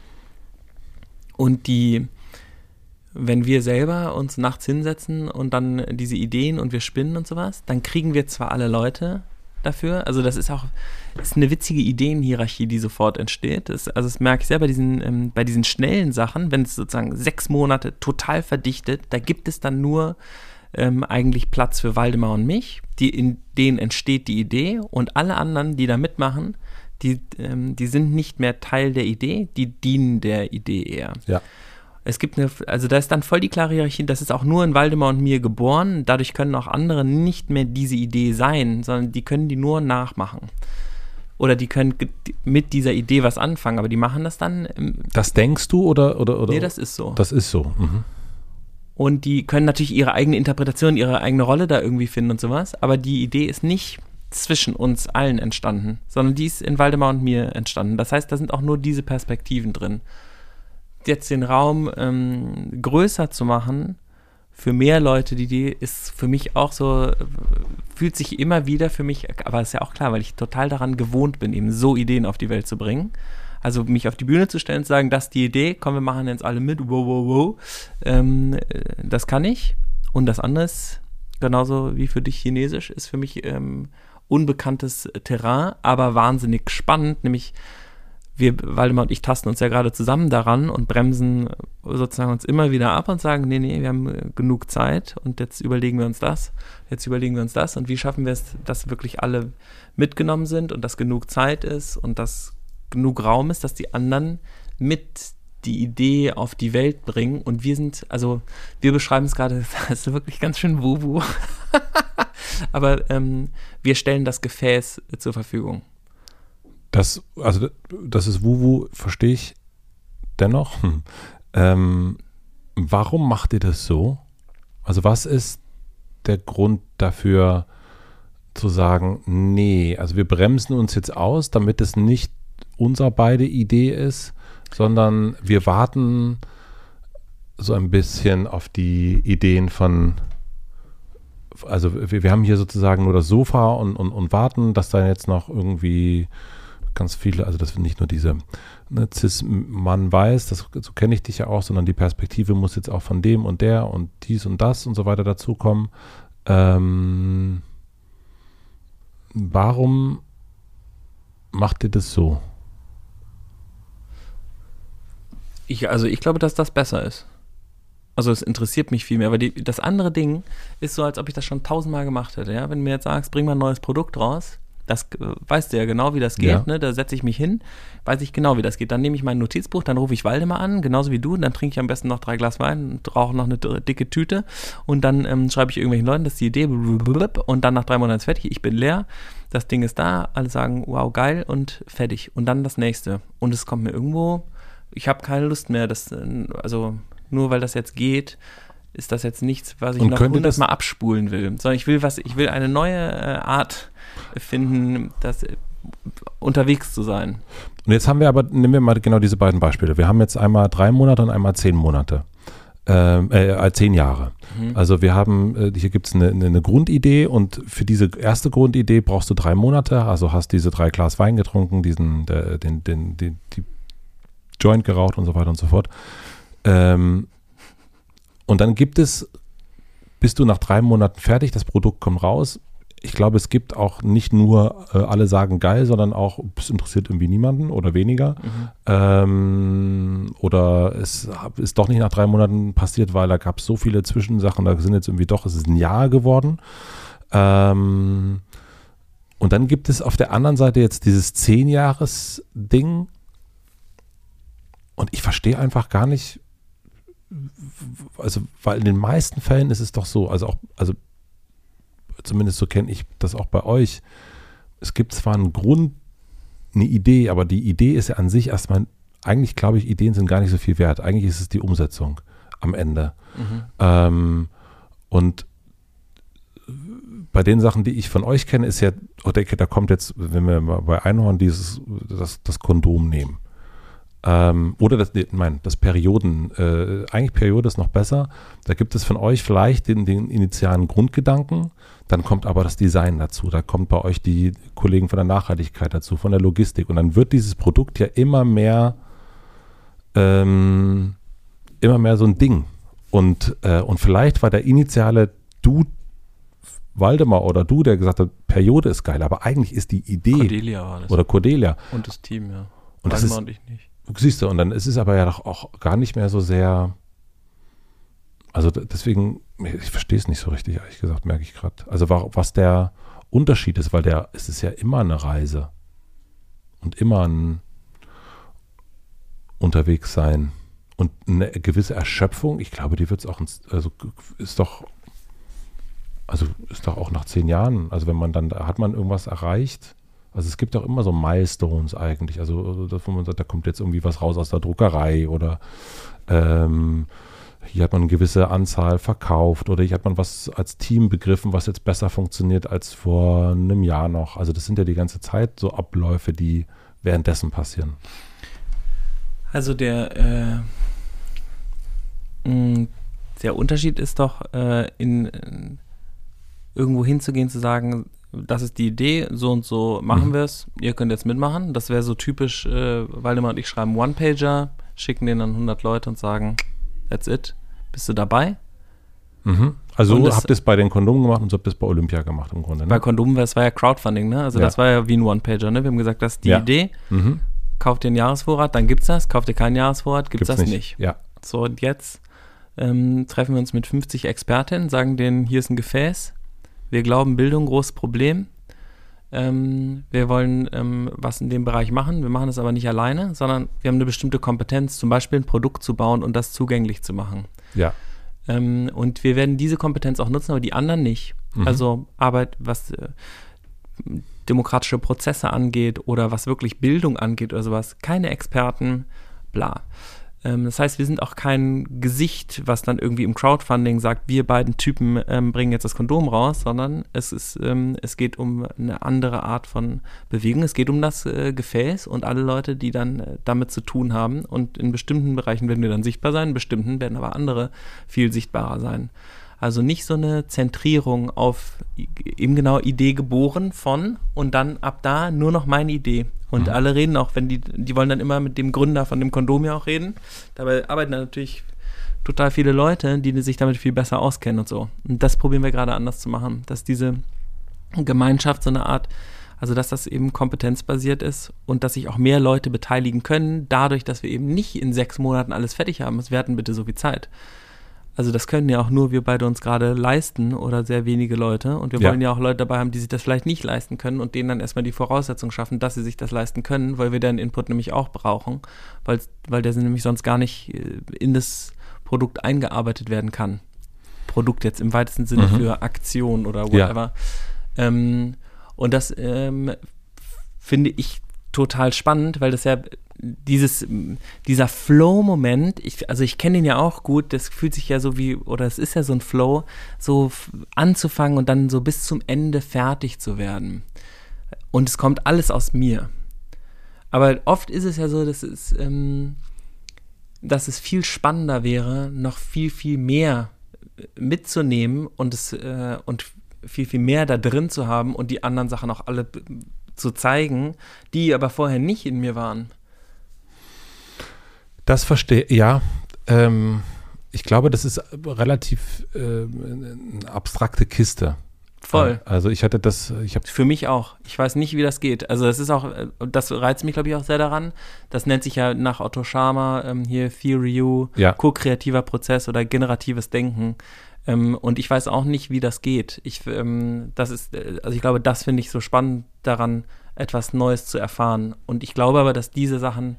und die, wenn wir selber uns nachts hinsetzen und dann diese Ideen und wir spinnen und sowas, dann kriegen wir zwar alle Leute dafür, also das ist auch ist eine witzige Ideenhierarchie, die sofort entsteht. Das, also das merke ich sehr bei diesen, ähm, bei diesen schnellen Sachen, wenn es sozusagen sechs Monate total verdichtet, da gibt es dann nur ähm, eigentlich Platz für Waldemar und mich. Die, in denen entsteht die Idee und alle anderen, die da mitmachen, die, ähm, die sind nicht mehr Teil der Idee, die dienen der Idee eher. Ja. Es gibt eine, also da ist dann voll die klare Hierarchie, das ist auch nur in Waldemar und mir geboren, dadurch können auch andere nicht mehr diese Idee sein, sondern die können die nur nachmachen. Oder die können mit dieser Idee was anfangen, aber die machen das dann. das denkst du oder, oder, oder? Nee, das ist so. Das ist so. Mhm. Und die können natürlich ihre eigene Interpretation, ihre eigene Rolle da irgendwie finden und sowas. Aber die Idee ist nicht zwischen uns allen entstanden, sondern die ist in Waldemar und mir entstanden. Das heißt, da sind auch nur diese Perspektiven drin. Jetzt den Raum ähm, größer zu machen, für mehr Leute die Idee ist für mich auch so, fühlt sich immer wieder für mich, aber ist ja auch klar, weil ich total daran gewohnt bin, eben so Ideen auf die Welt zu bringen. Also mich auf die Bühne zu stellen und zu sagen, das ist die Idee, komm, wir machen jetzt alle mit, wow, wow, wow. Ähm, das kann ich. Und das andere ist, genauso wie für dich Chinesisch, ist für mich ähm, unbekanntes Terrain, aber wahnsinnig spannend, nämlich wir, Waldemar und ich tasten uns ja gerade zusammen daran und bremsen sozusagen uns immer wieder ab und sagen, nee, nee, wir haben genug Zeit und jetzt überlegen wir uns das, jetzt überlegen wir uns das und wie schaffen wir es, dass wirklich alle mitgenommen sind und dass genug Zeit ist und dass genug Raum ist, dass die anderen mit die Idee auf die Welt bringen und wir sind, also wir beschreiben es gerade, das ist wirklich ganz schön wuhu, aber ähm, wir stellen das Gefäß zur Verfügung. Das, also das ist Wuwu, verstehe ich dennoch. Hm. Ähm, warum macht ihr das so? Also was ist der Grund dafür zu sagen, nee, also wir bremsen uns jetzt aus, damit es nicht unser beide Idee ist, sondern wir warten so ein bisschen auf die Ideen von, also wir, wir haben hier sozusagen nur das Sofa und, und, und warten, dass da jetzt noch irgendwie ganz viele, also das nicht nur diese ne, Cis-Mann weiß, das, so kenne ich dich ja auch, sondern die Perspektive muss jetzt auch von dem und der und dies und das und so weiter dazukommen. Ähm, warum macht ihr das so? Ich, also ich glaube, dass das besser ist. Also es interessiert mich viel mehr, aber die, das andere Ding ist so, als ob ich das schon tausendmal gemacht hätte. Ja? Wenn du mir jetzt sagst, bring mal ein neues Produkt raus, das äh, weißt du ja genau, wie das geht. Ja. Ne? Da setze ich mich hin, weiß ich genau, wie das geht. Dann nehme ich mein Notizbuch, dann rufe ich Waldemar an, genauso wie du. Und dann trinke ich am besten noch drei Glas Wein und rauche noch eine dicke Tüte. Und dann ähm, schreibe ich irgendwelchen Leuten, das ist die Idee. Und dann nach drei Monaten ist fertig. Ich bin leer. Das Ding ist da. Alle sagen, wow, geil und fertig. Und dann das nächste. Und es kommt mir irgendwo, ich habe keine Lust mehr. Das, äh, also nur weil das jetzt geht, ist das jetzt nichts, was ich und noch hundertmal abspulen will. Sondern ich will was, ich will eine neue äh, Art finden, das äh, unterwegs zu sein. Und jetzt haben wir aber, nehmen wir mal genau diese beiden Beispiele. Wir haben jetzt einmal drei Monate und einmal zehn Monate. Ähm, äh, äh, zehn Jahre. Mhm. Also wir haben, äh, hier gibt es eine, eine, Grundidee und für diese erste Grundidee brauchst du drei Monate, also hast diese drei Glas Wein getrunken, diesen, den, den, den, die Joint geraucht und so weiter und so fort. Ähm, und dann gibt es, bist du nach drei Monaten fertig, das Produkt kommt raus, ich glaube, es gibt auch nicht nur äh, alle sagen geil, sondern auch, es interessiert irgendwie niemanden oder weniger. Mhm. Ähm, oder es ist doch nicht nach drei Monaten passiert, weil da gab es so viele Zwischensachen, da sind jetzt irgendwie doch, es ist ein Jahr geworden. Ähm, und dann gibt es auf der anderen Seite jetzt dieses Zehn-Jahres-Ding. Und ich verstehe einfach gar nicht, also, weil in den meisten Fällen ist es doch so, also auch, also zumindest so kenne ich das auch bei euch. Es gibt zwar einen Grund, eine Idee, aber die Idee ist ja an sich erstmal, eigentlich glaube ich, Ideen sind gar nicht so viel wert. Eigentlich ist es die Umsetzung am Ende. Mhm. Ähm, und bei den Sachen, die ich von euch kenne, ist ja, oder da kommt jetzt, wenn wir mal bei Einhorn dieses, das, das Kondom nehmen. Ähm, oder das, nein, das Perioden, äh, eigentlich Periode ist noch besser. Da gibt es von euch vielleicht den, den initialen Grundgedanken, dann kommt aber das Design dazu, da kommt bei euch die Kollegen von der Nachhaltigkeit dazu, von der Logistik und dann wird dieses Produkt ja immer mehr, ähm, immer mehr so ein Ding. Und, äh, und vielleicht war der initiale Du Waldemar oder du, der gesagt hat, Periode ist geil, aber eigentlich ist die Idee Cordelia war das. oder Cordelia und das Team, ja. Und Waldemar das ist, und ich nicht. Siehst du, und dann ist es aber ja doch auch gar nicht mehr so sehr. Also deswegen, ich verstehe es nicht so richtig, ehrlich gesagt, merke ich gerade. Also was der Unterschied ist, weil der, es ist ja immer eine Reise und immer ein unterwegs sein und eine gewisse Erschöpfung. Ich glaube, die wird es auch, also ist doch, also ist doch auch nach zehn Jahren, also wenn man dann, da hat man irgendwas erreicht, also es gibt auch immer so Milestones eigentlich. Also wo man sagt, da kommt jetzt irgendwie was raus aus der Druckerei oder ähm, hier hat man eine gewisse Anzahl verkauft oder hier hat man was als Team begriffen, was jetzt besser funktioniert als vor einem Jahr noch. Also das sind ja die ganze Zeit so Abläufe, die währenddessen passieren. Also der äh, der Unterschied ist doch, äh, in irgendwo hinzugehen, zu sagen, das ist die Idee, so und so machen Mhm. wir es, ihr könnt jetzt mitmachen. Das wäre so typisch, äh, Waldemar und ich schreiben One-Pager, schicken den an 100 Leute und sagen, that's it, bist du dabei? Mhm. Also Und es- habt ihr es bei den Kondomen gemacht und so habt ihr es bei Olympia gemacht im Grunde. Ne? Bei Kondomen, das war ja Crowdfunding, ne? Also Ja. das war ja wie ein One-Pager, ne? Wir haben gesagt, das ist die Ja. Idee, mhm. kauft ihr einen Jahresvorrat, dann gibt's das, kauft ihr keinen Jahresvorrat, gibt's, Gibt's das nicht. Ja. So, und jetzt ähm, treffen wir uns mit 50 Expertinnen, sagen denen, hier ist ein Gefäß. Wir glauben, Bildung, großes Problem. Ähm, wir wollen ähm, was in dem Bereich machen. Wir machen es aber nicht alleine, sondern wir haben eine bestimmte Kompetenz, zum Beispiel ein Produkt zu bauen und das zugänglich zu machen. Ja. Ähm, und wir werden diese Kompetenz auch nutzen, aber die anderen nicht. Mhm. Also Arbeit, was äh, demokratische Prozesse angeht oder was wirklich Bildung angeht oder sowas. Keine Experten, bla. Ähm, das heißt, wir sind auch kein Gesicht, was dann irgendwie im Crowdfunding sagt, wir beiden Typen ähm, bringen jetzt das Kondom raus, sondern es ist, ähm, es geht um eine andere Art von Bewegung. Es geht um das äh, Gefäß und alle Leute, die dann äh, damit zu tun haben. Und in bestimmten Bereichen werden wir dann sichtbar sein, in bestimmten werden aber andere viel sichtbarer sein. Also nicht so eine Zentrierung auf eben genau Idee geboren von und dann ab da nur noch meine Idee. Und Mhm. alle reden auch, wenn die, die wollen dann immer mit dem Gründer von dem Kondom ja auch reden. Dabei arbeiten da natürlich total viele Leute, die sich damit viel besser auskennen und so. Und das probieren wir gerade anders zu machen, dass diese Gemeinschaft so eine Art, also dass das eben kompetenzbasiert ist und dass sich auch mehr Leute beteiligen können, dadurch, dass wir eben nicht in sechs Monaten alles fertig haben. Wir hatten bitte so viel Zeit. Also das können ja auch nur wir beide uns gerade leisten oder sehr wenige Leute. Und wir Ja. wollen ja auch Leute dabei haben, die sich das vielleicht nicht leisten können und denen dann erstmal die Voraussetzung schaffen, dass sie sich das leisten können, weil wir deren Input nämlich auch brauchen, weil, weil der nämlich sonst gar nicht äh, in das Produkt eingearbeitet werden kann. Produkt jetzt im weitesten Sinne Mhm. für Aktion oder Ja. whatever. Ähm, und das ähm, finde ich total spannend, weil das ja dieses, dieser Flow-Moment, ich, also ich kenne den ja auch gut, das fühlt sich ja so wie, oder es ist ja so ein Flow, so anzufangen und dann so bis zum Ende fertig zu werden. Und es kommt alles aus mir. Aber oft ist es ja so, dass es, ähm, dass es viel spannender wäre, noch viel, viel mehr äh, mitzunehmen und es äh, und viel, viel mehr da drin zu haben und die anderen Sachen auch alle zu zeigen, die aber vorher nicht in mir waren. Das verstehe, ja. Ähm, ich glaube, das ist relativ äh, eine abstrakte Kiste. Voll. Also ich hatte das, ich habe Für mich auch. Ich weiß nicht, wie das geht. Also das ist auch, äh, das reizt mich, glaube ich, auch sehr daran. Das nennt sich ja nach Otto Schama ähm, hier Theory U, Ja. ko-kreativer Prozess oder generatives Denken. Ähm, und ich weiß auch nicht, wie das geht. Ich, ähm, das ist, äh, also ich glaube, das finde ich so spannend daran, etwas Neues zu erfahren. Und ich glaube aber, dass diese Sachen,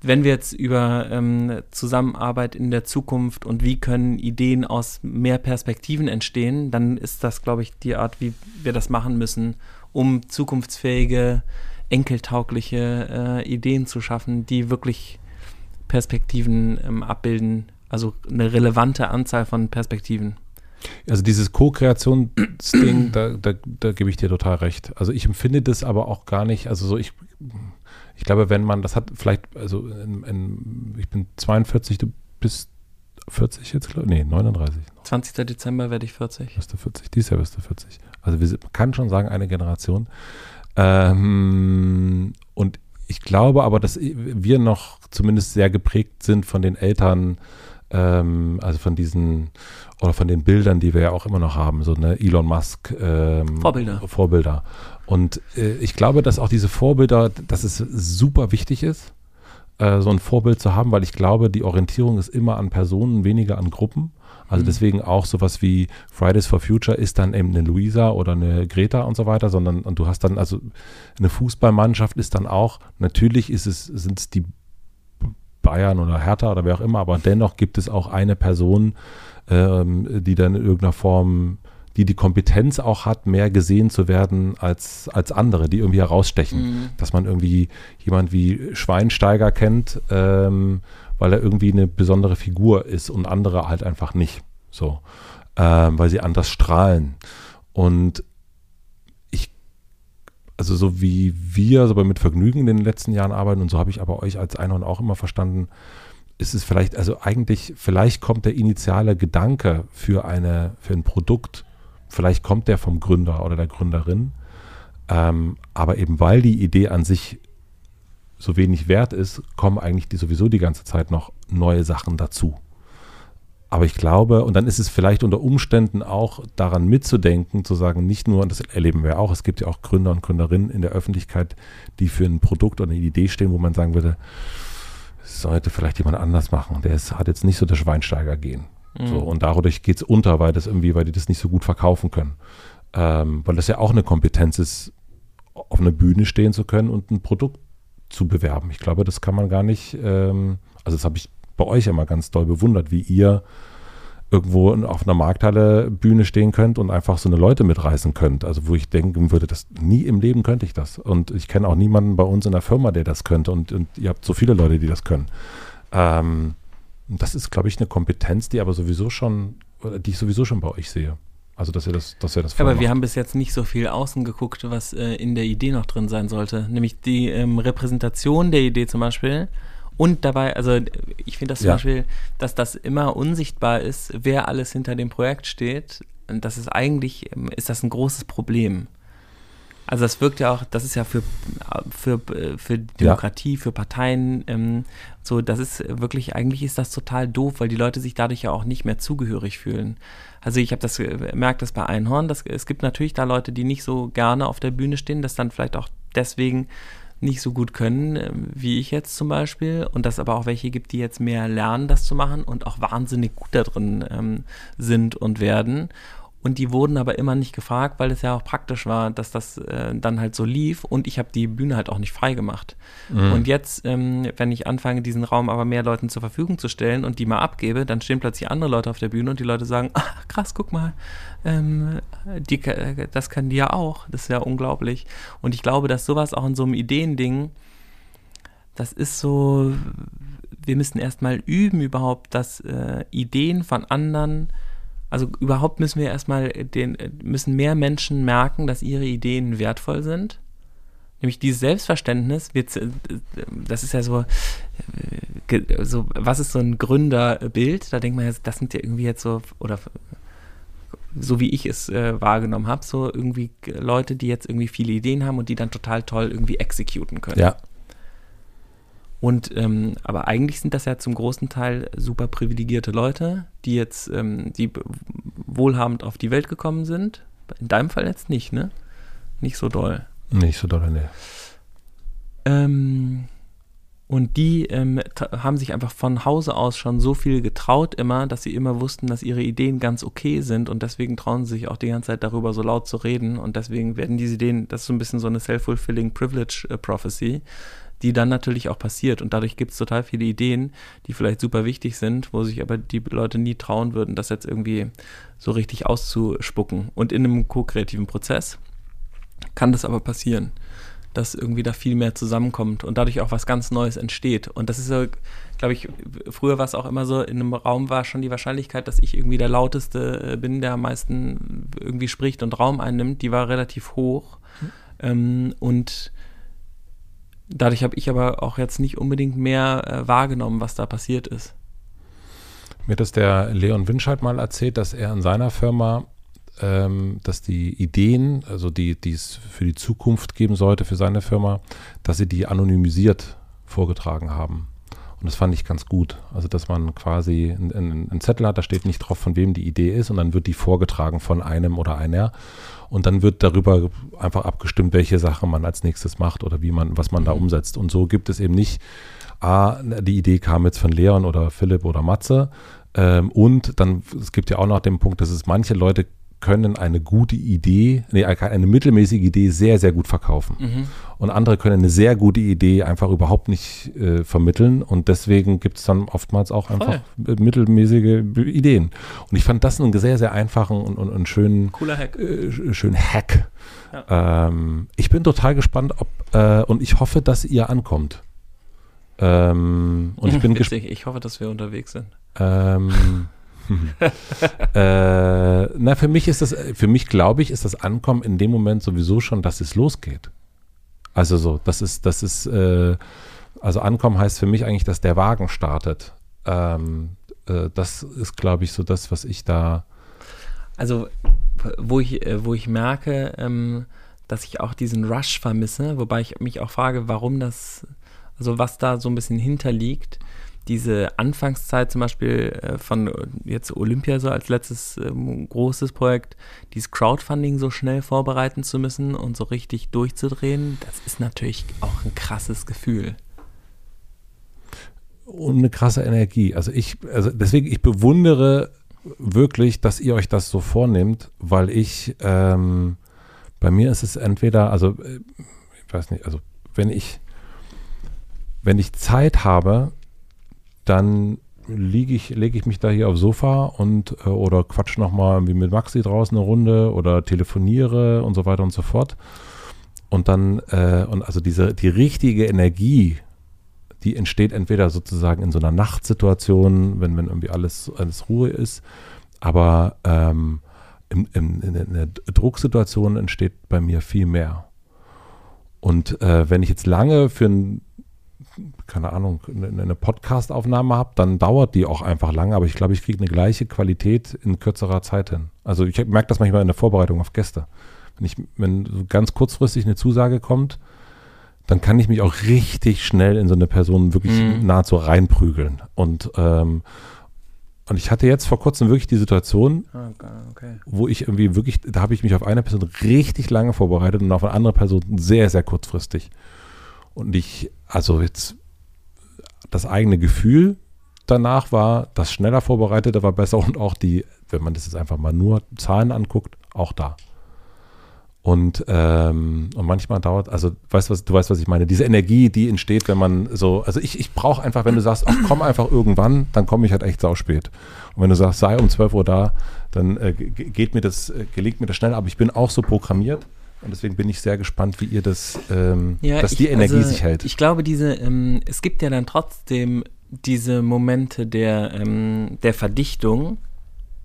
wenn wir jetzt über ähm, Zusammenarbeit in der Zukunft und wie können Ideen aus mehr Perspektiven entstehen, dann ist das, glaube ich, die Art, wie wir das machen müssen, um zukunftsfähige, enkeltaugliche äh, Ideen zu schaffen, die wirklich Perspektiven ähm, abbilden, also eine relevante Anzahl von Perspektiven. Also dieses Co-Kreationsding, da, da, da gebe ich dir total recht. Also ich empfinde das aber auch gar nicht, also so ich, ich glaube, wenn man, das hat vielleicht, also in, in, ich bin 42, du bist 40 jetzt, glaube ich, nee, 39. 20. Dezember werde ich 40. Bist du 40? Dieses Jahr bist du 40. Also wir man kann schon sagen, eine Generation. Ähm, und ich glaube aber, dass wir noch zumindest sehr geprägt sind von den Eltern, ähm, also von diesen oder von den Bildern, die wir ja auch immer noch haben, so eine Elon Musk ähm, Vorbilder. Vorbilder. Und äh, ich glaube, dass auch diese Vorbilder, dass es super wichtig ist, äh, so ein Vorbild zu haben, weil ich glaube, die Orientierung ist immer an Personen, weniger an Gruppen. Also Mhm. deswegen auch sowas wie Fridays for Future ist dann eben eine Luisa oder eine Greta und so weiter, sondern und du hast dann also eine Fußballmannschaft ist dann auch, natürlich ist es, sind es die Bayern oder Hertha oder wer auch immer, aber dennoch gibt es auch eine Person, ähm, die dann in irgendeiner Form, die die Kompetenz auch hat, mehr gesehen zu werden als, als andere, die irgendwie herausstechen. Mhm. Dass man irgendwie jemand wie Schweinsteiger kennt, ähm, weil er irgendwie eine besondere Figur ist und andere halt einfach nicht. So, ähm, weil sie anders strahlen. Und also so wie wir bei mit Vergnügen in den letzten Jahren arbeiten und so habe ich aber euch als Einhorn auch immer verstanden, ist es vielleicht, also eigentlich, vielleicht kommt der initiale Gedanke für eine, für ein Produkt, vielleicht kommt der vom Gründer oder der Gründerin, ähm, aber eben weil die Idee an sich so wenig wert ist, kommen eigentlich die sowieso die ganze Zeit noch neue Sachen dazu. Aber ich glaube, und dann ist es vielleicht unter Umständen auch daran mitzudenken, zu sagen, nicht nur, und das erleben wir auch, es gibt ja auch Gründer und Gründerinnen in der Öffentlichkeit, die für ein Produkt oder eine Idee stehen, wo man sagen würde, das sollte vielleicht jemand anders machen. Der ist, hat jetzt nicht so das Schweinsteiger gehen. Mhm. So, und dadurch geht es unter, weil das irgendwie, weil die das nicht so gut verkaufen können. Ähm, weil das ja auch eine Kompetenz ist, auf einer Bühne stehen zu können und ein Produkt zu bewerben. Ich glaube, das kann man gar nicht, ähm, also das habe ich bei euch immer ganz doll bewundert, wie ihr irgendwo auf einer Markthalle Bühne stehen könnt und einfach so eine Leute mitreißen könnt. Also wo ich denken würde, das nie im Leben könnte ich das. Und ich kenne auch niemanden bei uns in der Firma, der das könnte. Und, und ihr habt so viele Leute, die das können. Ähm, das ist, glaube ich, eine Kompetenz, die aber sowieso schon, die ich sowieso schon bei euch sehe. Also dass ihr das, dass ihr das. Aber macht. wir haben bis jetzt nicht so viel außen geguckt, was äh, in der Idee noch drin sein sollte. Nämlich die ähm, Repräsentation der Idee zum Beispiel und dabei, also ich finde das zum ja. Beispiel, dass das immer unsichtbar ist, wer alles hinter dem Projekt steht. Und das ist eigentlich, ist das ein großes Problem. Also das wirkt ja auch, das ist ja für, für, für Demokratie, ja. für Parteien ähm, so, das ist wirklich, eigentlich ist das total doof, weil die Leute sich dadurch ja auch nicht mehr zugehörig fühlen. Also ich habe das merkt das bei Einhorn, dass, es gibt natürlich da Leute, die nicht so gerne auf der Bühne stehen, das dann vielleicht auch deswegen nicht so gut können, ähm, wie ich jetzt zum Beispiel, und dass aber auch welche gibt, die jetzt mehr lernen, das zu machen und auch wahnsinnig gut da drin ähm, sind und werden. Und die wurden aber immer nicht gefragt, weil es ja auch praktisch war, dass das äh, dann halt so lief und ich habe die Bühne halt auch nicht frei gemacht. Mhm. Und jetzt, ähm, wenn ich anfange, diesen Raum aber mehr Leuten zur Verfügung zu stellen und die mal abgebe, dann stehen plötzlich andere Leute auf der Bühne und die Leute sagen, ach krass, guck mal, ähm, die, das kann die ja auch. Das ist ja unglaublich. Und ich glaube, dass sowas auch in so einem Ideending, das ist so, wir müssen erstmal üben überhaupt, dass äh, Ideen von anderen also überhaupt müssen wir erstmal den, müssen mehr Menschen merken, dass ihre Ideen wertvoll sind. Nämlich dieses Selbstverständnis, wird, das ist ja so, äh, so, was ist so ein Gründerbild? Da denkt man ja, das sind ja irgendwie jetzt so, oder so wie ich es äh, wahrgenommen habe, so irgendwie Leute, die jetzt irgendwie viele Ideen haben und die dann total toll irgendwie exekuten können. Ja. Und ähm, aber eigentlich sind das ja zum großen Teil super privilegierte Leute, die jetzt, ähm, die wohlhabend auf die Welt gekommen sind. In deinem Fall jetzt nicht, ne? Nicht so doll. Nicht so doll, ne. Ähm, und die ähm, haben sich einfach von Hause aus schon so viel getraut immer, dass sie immer wussten, dass ihre Ideen ganz okay sind und deswegen trauen sie sich auch die ganze Zeit darüber so laut zu reden und deswegen werden diese Ideen, das ist so ein bisschen so eine self-fulfilling privilege äh, prophecy, die dann natürlich auch passiert. Und dadurch gibt es total viele Ideen, die vielleicht super wichtig sind, wo sich aber die Leute nie trauen würden, das jetzt irgendwie so richtig auszuspucken. Und in einem ko-kreativen Prozess kann das aber passieren, dass irgendwie da viel mehr zusammenkommt und dadurch auch was ganz Neues entsteht. Und das ist ja, glaube ich, früher war es auch immer so, in einem Raum war schon die Wahrscheinlichkeit, dass ich irgendwie der lauteste äh, bin, der am meisten irgendwie spricht und Raum einnimmt, die war relativ hoch. Mhm. Ähm, und Dadurch habe ich aber auch jetzt nicht unbedingt mehr äh, wahrgenommen, was da passiert ist. Mir hat das der Leon Winscheid mal erzählt, dass er in seiner Firma, ähm, dass die Ideen, also die, die es für die Zukunft geben sollte für seine Firma, dass sie die anonymisiert vorgetragen haben. Und das fand ich ganz gut. Also, dass man quasi einen, einen Zettel hat, da steht nicht drauf, von wem die Idee ist, und dann wird die vorgetragen von einem oder einer. Und dann wird darüber einfach abgestimmt, welche Sachen man als nächstes macht oder wie man, was man mhm. da umsetzt. Und so gibt es eben nicht, ah, die Idee kam jetzt von Leon oder Philipp oder Matze. Ähm, und dann, es gibt ja auch noch den Punkt, dass es manche Leute können eine gute Idee, nee, eine mittelmäßige Idee sehr, sehr gut verkaufen. Mhm. Und andere können eine sehr gute Idee einfach überhaupt nicht äh, vermitteln. Und deswegen gibt es dann oftmals auch einfach Voll. mittelmäßige Ideen. Und ich fand das einen sehr, sehr einfachen und, und, und schönen Cooler Hack. Äh, schönen Hack. Ja. Ähm, ich bin total gespannt, ob äh, und ich hoffe, dass ihr ankommt. Ähm, und ich bin gespannt. Ich hoffe, dass wir unterwegs sind. Ähm, äh, na, für mich ist das, für mich glaube ich, ist das Ankommen in dem Moment sowieso schon, dass es losgeht. Also so, das ist, das ist, äh, also Ankommen heißt für mich eigentlich, dass der Wagen startet. ähm, äh, das ist, glaube ich, so das, was ich da. Also, wo ich, äh, wo ich merke, ähm, dass ich auch diesen Rush vermisse, wobei ich mich auch frage, warum das, also was da so ein bisschen hinterliegt. Diese Anfangszeit zum Beispiel äh, von jetzt Olympia so als letztes ähm, großes Projekt, dieses Crowdfunding so schnell vorbereiten zu müssen und so richtig durchzudrehen, das ist natürlich auch ein krasses Gefühl und eine krasse Energie. Also ich, also deswegen, ich bewundere wirklich, dass ihr euch das so vornehmt, weil ich, ähm, bei mir ist es entweder, also äh, ich weiß nicht, also wenn ich, wenn ich Zeit habe, dann liege ich, lege ich mich da hier aufs Sofa und äh, oder quatsch nochmal irgendwie mit Maxi draußen eine Runde oder telefoniere und so weiter und so fort. Und dann, äh, und also diese, die richtige Energie, die entsteht entweder sozusagen in so einer Nachtsituation, wenn, wenn irgendwie alles, alles Ruhe ist, aber ähm, in, in, in einer Drucksituation entsteht bei mir viel mehr. Und äh, wenn ich jetzt lange für ein, keine Ahnung, eine, eine Podcast-Aufnahme habe, dann dauert die auch einfach lange, aber ich glaube, ich kriege eine gleiche Qualität in kürzerer Zeit hin. Also ich merke das manchmal in der Vorbereitung auf Gäste. Wenn ich, wenn ganz kurzfristig eine Zusage kommt, dann kann ich mich auch richtig schnell in so eine Person wirklich mhm. nahezu reinprügeln. Und, ähm, und ich hatte jetzt vor kurzem wirklich die Situation, okay, okay. wo ich irgendwie wirklich, da habe ich mich auf eine Person richtig lange vorbereitet und auf eine andere Person sehr, sehr kurzfristig. Und ich, also jetzt das eigene Gefühl danach war, das schneller vorbereitete war besser und auch die, wenn man das jetzt einfach mal nur Zahlen anguckt, auch da. Und, ähm, und manchmal dauert, also weißt was, du weißt, was ich meine, diese Energie, die entsteht, wenn man so, also ich, ich brauche einfach, wenn du sagst, ach komm einfach irgendwann, dann komme ich halt echt sauspät. Und wenn du sagst, sei um 12 Uhr da, dann äh, geht mir das, äh, gelingt mir das schnell, aber ich bin auch so programmiert. Und deswegen bin ich sehr gespannt, wie ihr das, ähm, ja, dass ich, die Energie also, sich hält. Ich glaube, diese, ähm, es gibt ja dann trotzdem diese Momente der, ähm, der Verdichtung,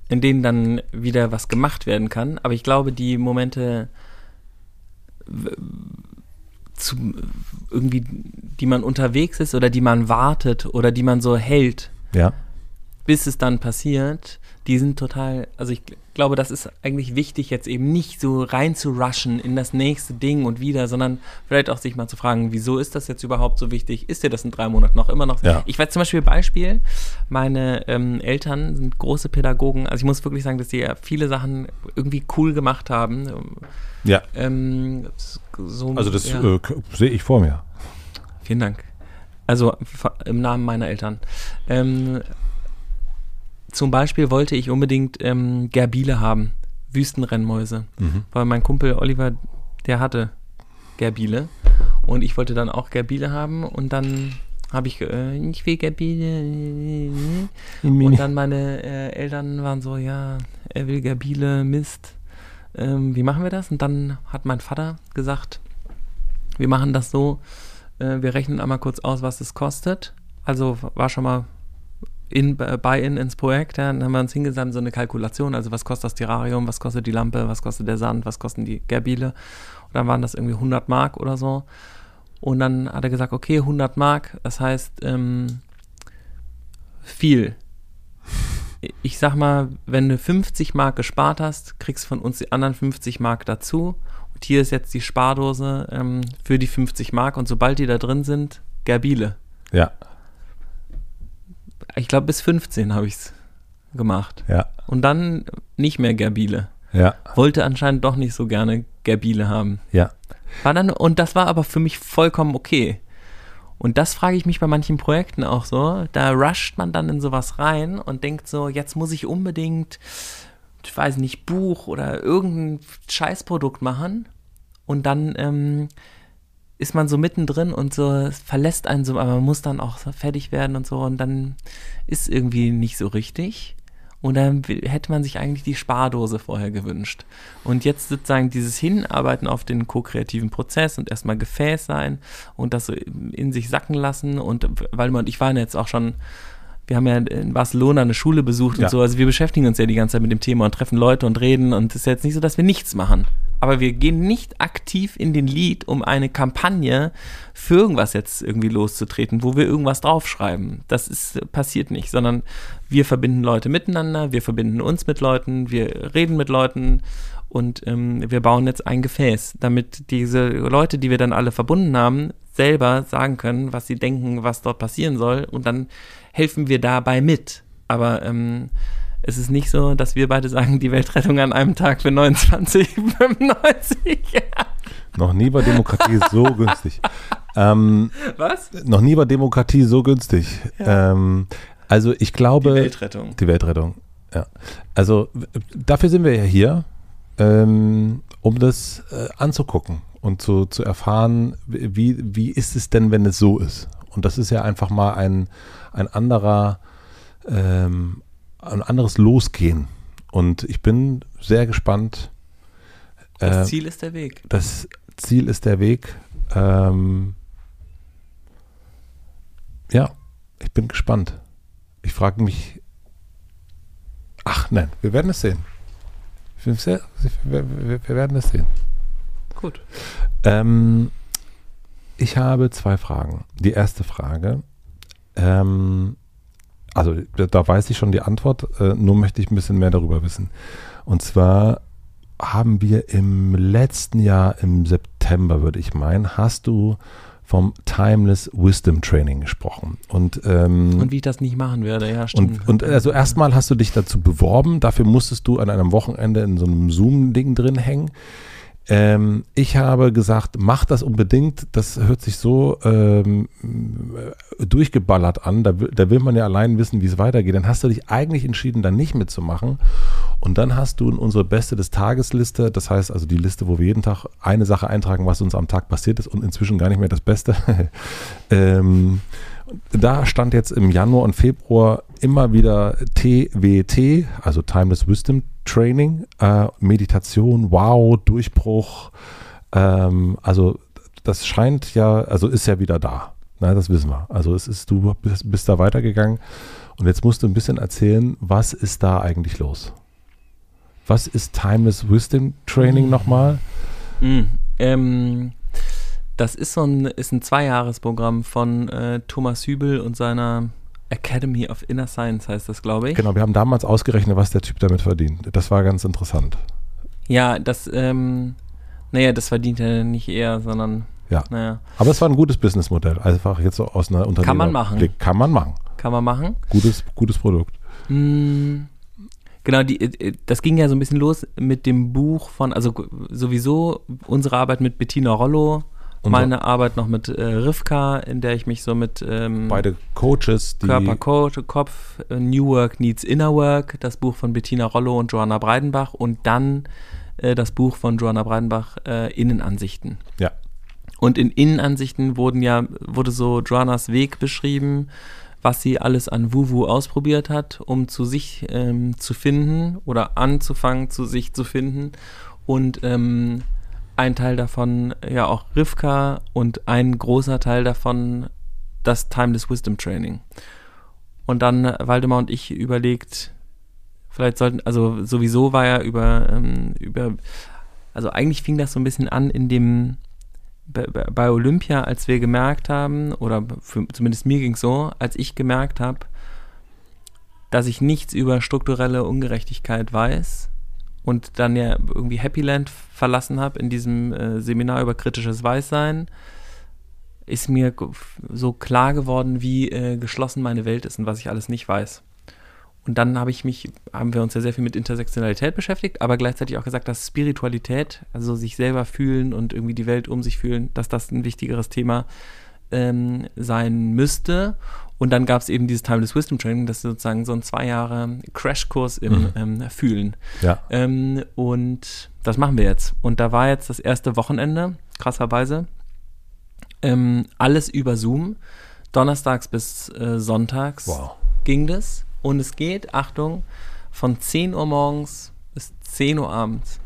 in denen dann wieder was gemacht werden kann. Aber ich glaube, die Momente zu, irgendwie, die man unterwegs ist oder die man wartet oder die man so hält, ja. bis es dann passiert, die sind total, also ich glaube, das ist eigentlich wichtig, jetzt eben nicht so rein zu rushen in das nächste Ding und wieder, sondern vielleicht auch sich mal zu fragen, wieso ist das jetzt überhaupt so wichtig? Ist dir das in drei Monaten noch immer noch? Ja. Ich weiß zum Beispiel Beispiel, meine ähm, Eltern sind große Pädagogen, also ich muss wirklich sagen, dass sie ja viele Sachen irgendwie cool gemacht haben ja. Ähm, so, also das ja. äh, sehe ich vor mir. Vielen Dank. Also im Namen meiner Eltern. Ähm, zum Beispiel wollte ich unbedingt ähm, Gerbile haben, Wüstenrennmäuse, mhm. weil mein Kumpel Oliver, der hatte Gerbile und ich wollte dann auch Gerbile haben und dann habe ich, äh, ich will Gerbile und dann meine äh, Eltern waren so, ja, er will Gerbile, Mist ähm, wie machen wir das? Und dann hat mein Vater gesagt, wir machen das so, äh, wir rechnen einmal kurz aus, was es kostet. Also war schon mal in, äh, Buy-in ins Projekt, ja, dann haben wir uns hingesandt, so eine Kalkulation, also was kostet das Terrarium, was kostet die Lampe, was kostet der Sand, was kosten die Gerbile. Und dann waren das irgendwie 100 Mark oder so. Und dann hat er gesagt, okay, 100 Mark, das heißt ähm, viel ich sag mal, wenn du 50 Mark gespart hast, kriegst du von uns die anderen 50 Mark dazu. Und hier ist jetzt die Spardose ähm, für die 50 Mark und sobald die da drin sind, Gerbile. Ja. Ich glaube, bis 15 habe ich es gemacht. Ja. Und dann nicht mehr Gerbile. Ja. Wollte anscheinend doch nicht so gerne Gerbile haben. Ja. War dann, und das war aber für mich vollkommen okay. Und das frage ich mich bei manchen Projekten auch so. Da rusht man dann in sowas rein und denkt so, jetzt muss ich unbedingt, ich weiß nicht, Buch oder irgendein Scheißprodukt machen. Und dann ähm, ist man so mittendrin und so verlässt einen so, aber man muss dann auch fertig werden und so. Und dann ist irgendwie nicht so richtig. Und dann hätte man sich eigentlich die Spardose vorher gewünscht. Und jetzt sozusagen dieses Hinarbeiten auf den ko-kreativen Prozess und erstmal Gefäß sein und das so in sich sacken lassen. Und weil man, ich war jetzt auch schon, wir haben ja in Barcelona eine Schule besucht und ja. so, also wir beschäftigen uns ja die ganze Zeit mit dem Thema und treffen Leute und reden und es ist jetzt nicht so, dass wir nichts machen. aber wir gehen nicht aktiv in den Lead, um eine Kampagne für irgendwas jetzt irgendwie loszutreten, wo wir irgendwas draufschreiben. Das ist passiert nicht, sondern wir verbinden Leute miteinander, wir verbinden uns mit Leuten, wir reden mit Leuten und ähm, wir bauen jetzt ein Gefäß, damit diese Leute, die wir dann alle verbunden haben, selber sagen können, was sie denken, was dort passieren soll und dann helfen wir dabei mit. Aber ähm, es ist nicht so, dass wir beide sagen, die Weltrettung an einem Tag für 29,95. Noch nie war Demokratie so günstig. Ähm, Was? Noch nie war Demokratie so günstig. Ja. Ähm, also ich glaube. Die Weltrettung. Die Weltrettung, ja. Also dafür sind wir ja hier, ähm, um das äh, anzugucken und zu, zu erfahren, wie, wie ist es denn, wenn es so ist. Und das ist ja einfach mal ein, ein anderer, ähm, ein anderes Losgehen. Und ich bin sehr gespannt. Das äh, Ziel ist der Weg. Das Ziel ist der Weg. Ähm, ja, ich bin gespannt. Ich frage mich. Ach nein, wir werden es sehen. Wir, wir werden es sehen. Gut. Ähm, ich habe zwei Fragen. Die erste Frage. Ähm, also da weiß ich schon die Antwort, äh, nur möchte ich ein bisschen mehr darüber wissen. Und zwar haben wir im letzten Jahr, im September würde ich meinen, hast du vom Timeless Wisdom Training gesprochen. Und, ähm, und wie ich das nicht machen werde, ja, stimmt. Und, und also erstmal hast du dich dazu beworben, dafür musstest du an einem Wochenende in so einem Zoom-Ding drin hängen. Ähm, ich habe gesagt, mach das unbedingt. Das hört sich so ähm, durchgeballert an. Da, da, will man ja allein wissen, wie es weitergeht. Dann hast du dich eigentlich entschieden, da nicht mitzumachen. Und dann hast du in unsere Beste des Tagesliste, das heißt also die Liste, wo wir jeden Tag eine Sache eintragen, was uns am Tag passiert ist und inzwischen gar nicht mehr das Beste. ähm, da stand jetzt im Januar und Februar immer wieder TWT, also Timeless Wisdom Training, äh, Meditation, wow, Durchbruch. Ähm, also das scheint ja, also ist ja wieder da. Na, das wissen wir. Also es ist, du bist, bist da weitergegangen und jetzt musst du ein bisschen erzählen, was ist da eigentlich los? Was ist Timeless Wisdom Training mhm. nochmal? Mhm. Ähm, das ist so ein, ist ein Zweijahresprogramm von äh, Thomas Hübel und seiner Academy of Inner Science heißt das, glaube ich. Genau, wir haben damals ausgerechnet, was der Typ damit verdient. Das war ganz interessant. Ja, das, ähm, naja, das verdient er nicht er, sondern. Ja. Naja. Aber es war ein gutes Businessmodell. Einfach jetzt so aus einer Unternehmer. Kann man machen. Kann man machen. Kann man machen. Gutes, gutes Produkt. Mm, genau, die, äh, das ging ja so ein bisschen los mit dem Buch von, also sowieso unsere Arbeit mit Bettina Rollo meine Arbeit noch mit äh, Rivka, in der ich mich so mit ähm, beide Coaches, die Körper, Coach, Kopf, äh, New Work Needs Inner Work, das Buch von Bettina Rollo und Joanna Breidenbach und dann äh, das Buch von Joanna Breidenbach äh, Innenansichten. Ja. Und in Innenansichten wurden ja wurde so Joannas Weg beschrieben, was sie alles an Wuwu ausprobiert hat, um zu sich ähm, zu finden oder anzufangen, zu sich zu finden und ähm, ein Teil davon ja auch Rivka und ein großer Teil davon das Timeless Wisdom Training. Und dann Waldemar und ich überlegt, vielleicht sollten, also sowieso war ja über, ähm, über, also eigentlich fing das so ein bisschen an in dem, bei, bei Olympia, als wir gemerkt haben, oder für, zumindest mir ging es so, als ich gemerkt habe, dass ich nichts über strukturelle Ungerechtigkeit weiß und dann ja irgendwie Happyland verlassen habe in diesem äh, Seminar über kritisches Weißsein, ist mir so klar geworden, wie äh, geschlossen meine Welt ist und was ich alles nicht weiß. Und dann habe ich mich, haben wir uns ja sehr viel mit Intersektionalität beschäftigt, aber gleichzeitig auch gesagt, dass Spiritualität, also sich selber fühlen und irgendwie die Welt um sich fühlen, dass das ein wichtigeres Thema ähm, sein müsste. Und dann gab es eben dieses Timeless Wisdom Training, das ist sozusagen so ein zwei Jahre Crashkurs im mhm. ähm, Fühlen. Ja. Ähm, und das machen wir jetzt. Und da war jetzt das erste Wochenende, krasserweise, ähm, alles über Zoom. Donnerstags bis äh, sonntags wow. ging das. Und es geht, Achtung, von 10 Uhr morgens bis 10 Uhr abends.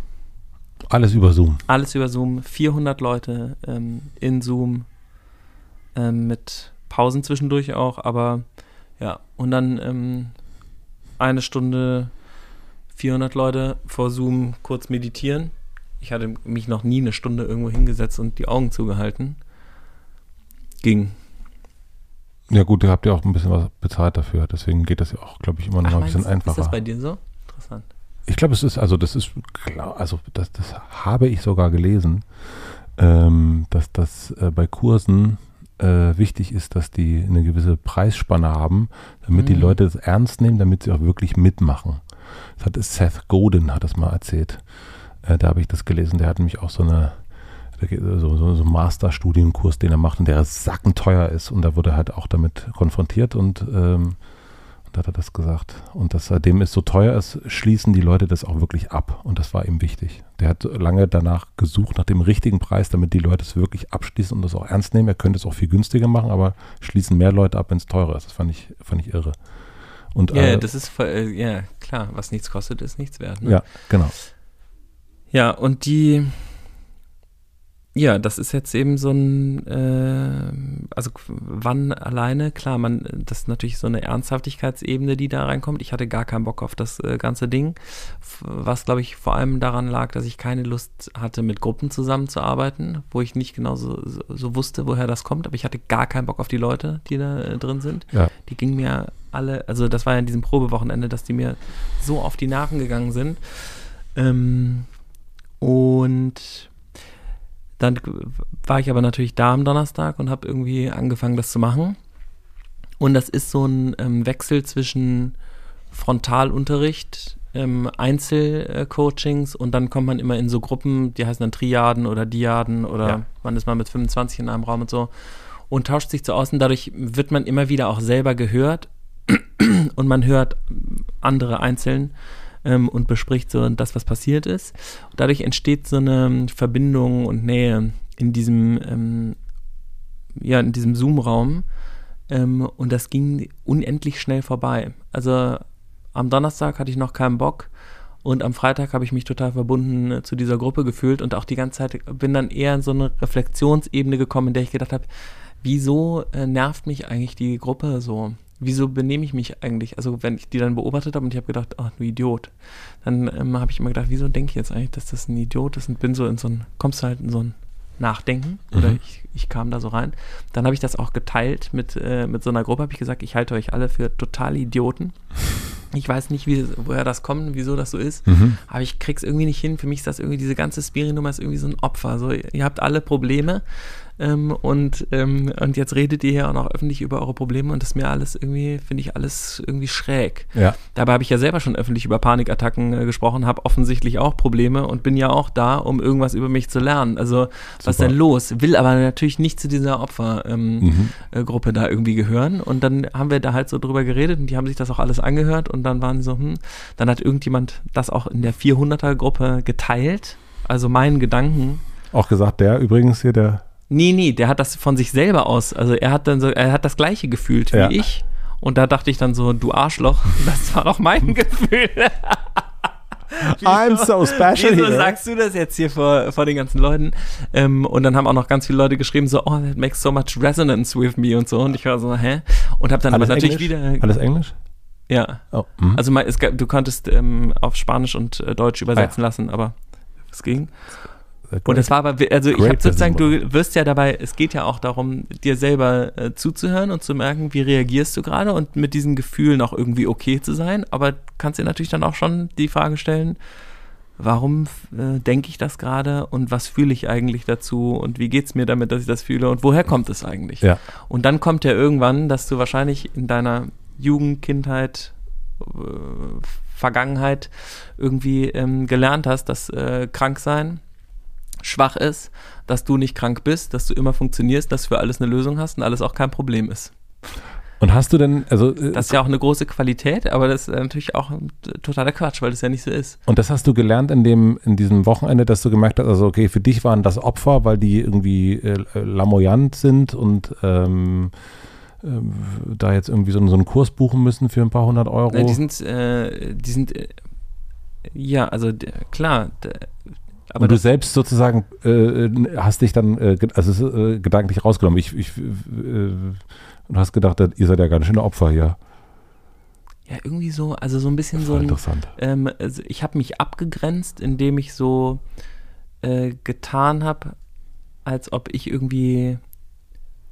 Alles über Zoom. Alles über Zoom. 400 Leute ähm, in Zoom ähm, mit Pausen zwischendurch auch, aber ja, und dann ähm, eine Stunde 400 Leute vor Zoom kurz meditieren Ich hatte mich noch nie eine Stunde irgendwo hingesetzt und die Augen zugehalten. Ging. Ja gut, ihr habt ja auch ein bisschen was bezahlt dafür, deswegen geht das ja auch, glaube ich, immer noch Ach, ein bisschen meinst- einfacher. Ist das bei dir so? Interessant. Ich glaube, es ist, also das ist klar, also das, das habe ich sogar gelesen, ähm, dass das äh, bei Kursen äh, wichtig ist, dass die eine gewisse Preisspanne haben, damit die Mhm. Leute das ernst nehmen, damit sie auch wirklich mitmachen. Das hat Seth Godin hat das mal erzählt. Äh, da habe ich das gelesen. Der hat nämlich auch so eine geht- so, so, so einen Masterstudienkurs, den er macht und der sackenteuer ist und da wurde er halt auch damit konfrontiert und ähm, hat er das gesagt. Und dass seitdem es so teuer ist, schließen die Leute das auch wirklich ab. Und das war ihm wichtig. Der hat lange danach gesucht, nach dem richtigen Preis, damit die Leute es wirklich abschließen und das auch ernst nehmen. Er könnte es auch viel günstiger machen, aber schließen mehr Leute ab, wenn es teurer ist. Das fand ich, fand ich irre. Und, Ja, äh, das ist voll, äh, ja klar, was nichts kostet, ist nichts wert. Ne? ja, genau. Ja, und die, ja, das ist jetzt eben so ein, äh, also wann alleine, klar, man, das ist natürlich so eine Ernsthaftigkeitsebene, die da reinkommt. Ich hatte gar keinen Bock auf das äh, ganze Ding, was, glaube ich, vor allem daran lag, dass ich keine Lust hatte, mit Gruppen zusammenzuarbeiten, wo ich nicht genau so, so, so wusste, woher das kommt, aber ich hatte gar keinen Bock auf die Leute, die da äh, drin sind. Ja. Die gingen mir alle, also das war ja in diesem Probewochenende, dass die mir so auf die Nerven gegangen sind. Ähm, und dann war ich aber natürlich da am Donnerstag und habe irgendwie angefangen, das zu machen. Und das ist so ein ähm, Wechsel zwischen Frontalunterricht, ähm, Einzelcoachings und dann kommt man immer in so Gruppen, die heißen dann Triaden oder Diaden oder Ja. man ist mal mit 25 in einem Raum und so und tauscht sich aus und dadurch wird man immer wieder auch selber gehört und man hört andere einzeln ähm, und bespricht so das, was passiert ist. Und dadurch entsteht so eine Verbindung und Nähe in diesem, ähm, ja, in diesem Zoom-Raum. Ähm, und das ging unendlich schnell vorbei. Also am Donnerstag hatte ich noch keinen Bock und am Freitag habe ich mich total verbunden äh, zu dieser Gruppe gefühlt und auch die ganze Zeit bin dann eher in so eine Reflexionsebene gekommen, in der ich gedacht habe, wieso äh, nervt mich eigentlich die Gruppe so? Wieso benehme ich mich eigentlich? Also wenn ich die dann beobachtet habe und ich habe gedacht, oh, du Idiot, dann ähm, habe ich immer gedacht, wieso denke ich jetzt eigentlich, dass das ein Idiot ist und bin so in so ein, kommst du halt in so ein Nachdenken oder Mhm. ich, ich kam da so rein. Dann habe ich das auch geteilt mit, äh, mit so einer Gruppe, habe ich gesagt, ich halte euch alle für totale Idioten. Ich weiß nicht, wie, woher das kommt, wieso das so ist, Mhm. aber ich krieg's irgendwie nicht hin. Für mich ist das irgendwie, diese ganze Spiri-Nummer ist irgendwie so ein Opfer. So, ihr habt alle Probleme ähm, und, ähm, und jetzt redet ihr ja auch noch öffentlich über eure Probleme und das ist mir alles irgendwie, finde ich alles irgendwie schräg. Ja. Dabei habe ich ja selber schon öffentlich über Panikattacken äh, gesprochen, habe offensichtlich auch Probleme und bin ja auch da, um irgendwas über mich zu lernen. Also, was ist Super. denn los? Will aber natürlich nicht zu dieser Opfergruppe ähm, Mhm. äh, Gruppe da irgendwie gehören. Und dann haben wir da halt so drüber geredet und die haben sich das auch alles angehört und dann waren die so, hm, dann hat irgendjemand das auch in der 400er-Gruppe geteilt. Also meinen Gedanken. Auch gesagt, der übrigens hier, der Nee, nee, der hat das von sich selber aus. Also er hat dann so, er hat das gleiche gefühlt wie Ja. ich. Und da dachte ich dann so, du Arschloch, das war doch mein Gefühl. I'm so special Wieso sagst du das jetzt hier vor, vor den ganzen Leuten? Ähm, und dann haben auch noch ganz viele Leute geschrieben, so, oh, that makes so much resonance with me und so. Und ich war so, hä? Und habe dann Alles aber natürlich Englisch? wieder. Alles Englisch? Ja. Oh. mhm. Also es du konntest ähm, auf Spanisch und äh, Deutsch übersetzen lassen, aber es ging. Und es war aber, also ich habe sozusagen, du wirst ja dabei, es geht ja auch darum, dir selber äh, zuzuhören und zu merken, wie reagierst du gerade und mit diesen Gefühlen auch irgendwie okay zu sein. Aber kannst dir natürlich dann auch schon die Frage stellen, warum äh, denke ich das gerade und was fühle ich eigentlich dazu und wie geht's mir damit, dass ich das fühle und woher kommt es eigentlich? Ja. Und dann kommt ja irgendwann, dass du wahrscheinlich in deiner Jugend, Kindheit, äh, Vergangenheit irgendwie ähm, gelernt hast, dass äh, krank sein schwach ist, dass du nicht krank bist, dass du immer funktionierst, dass du für alles eine Lösung hast und alles auch kein Problem ist. Und hast du denn, also äh, Das ist ja auch eine große Qualität, aber das ist natürlich auch ein totaler Quatsch, weil das ja nicht so ist. Und das hast du gelernt in dem in diesem Wochenende, dass du gemerkt hast, also okay, für dich waren das Opfer, weil die irgendwie äh, lamoyant sind und ähm, ähm, da jetzt irgendwie so, so einen Kurs buchen müssen für ein paar hundert Euro. Ne, Die sind, äh, die sind, äh, ja, also klar, aber und du selbst sozusagen äh, hast dich dann äh, also äh, gedanklich rausgenommen. Ich, ich äh, und hast gedacht, ihr seid ja ganz schöne Opfer hier. ja irgendwie so, also so ein bisschen so ein, interessant. ähm, also ich habe mich abgegrenzt, indem ich so äh, getan habe, als ob ich irgendwie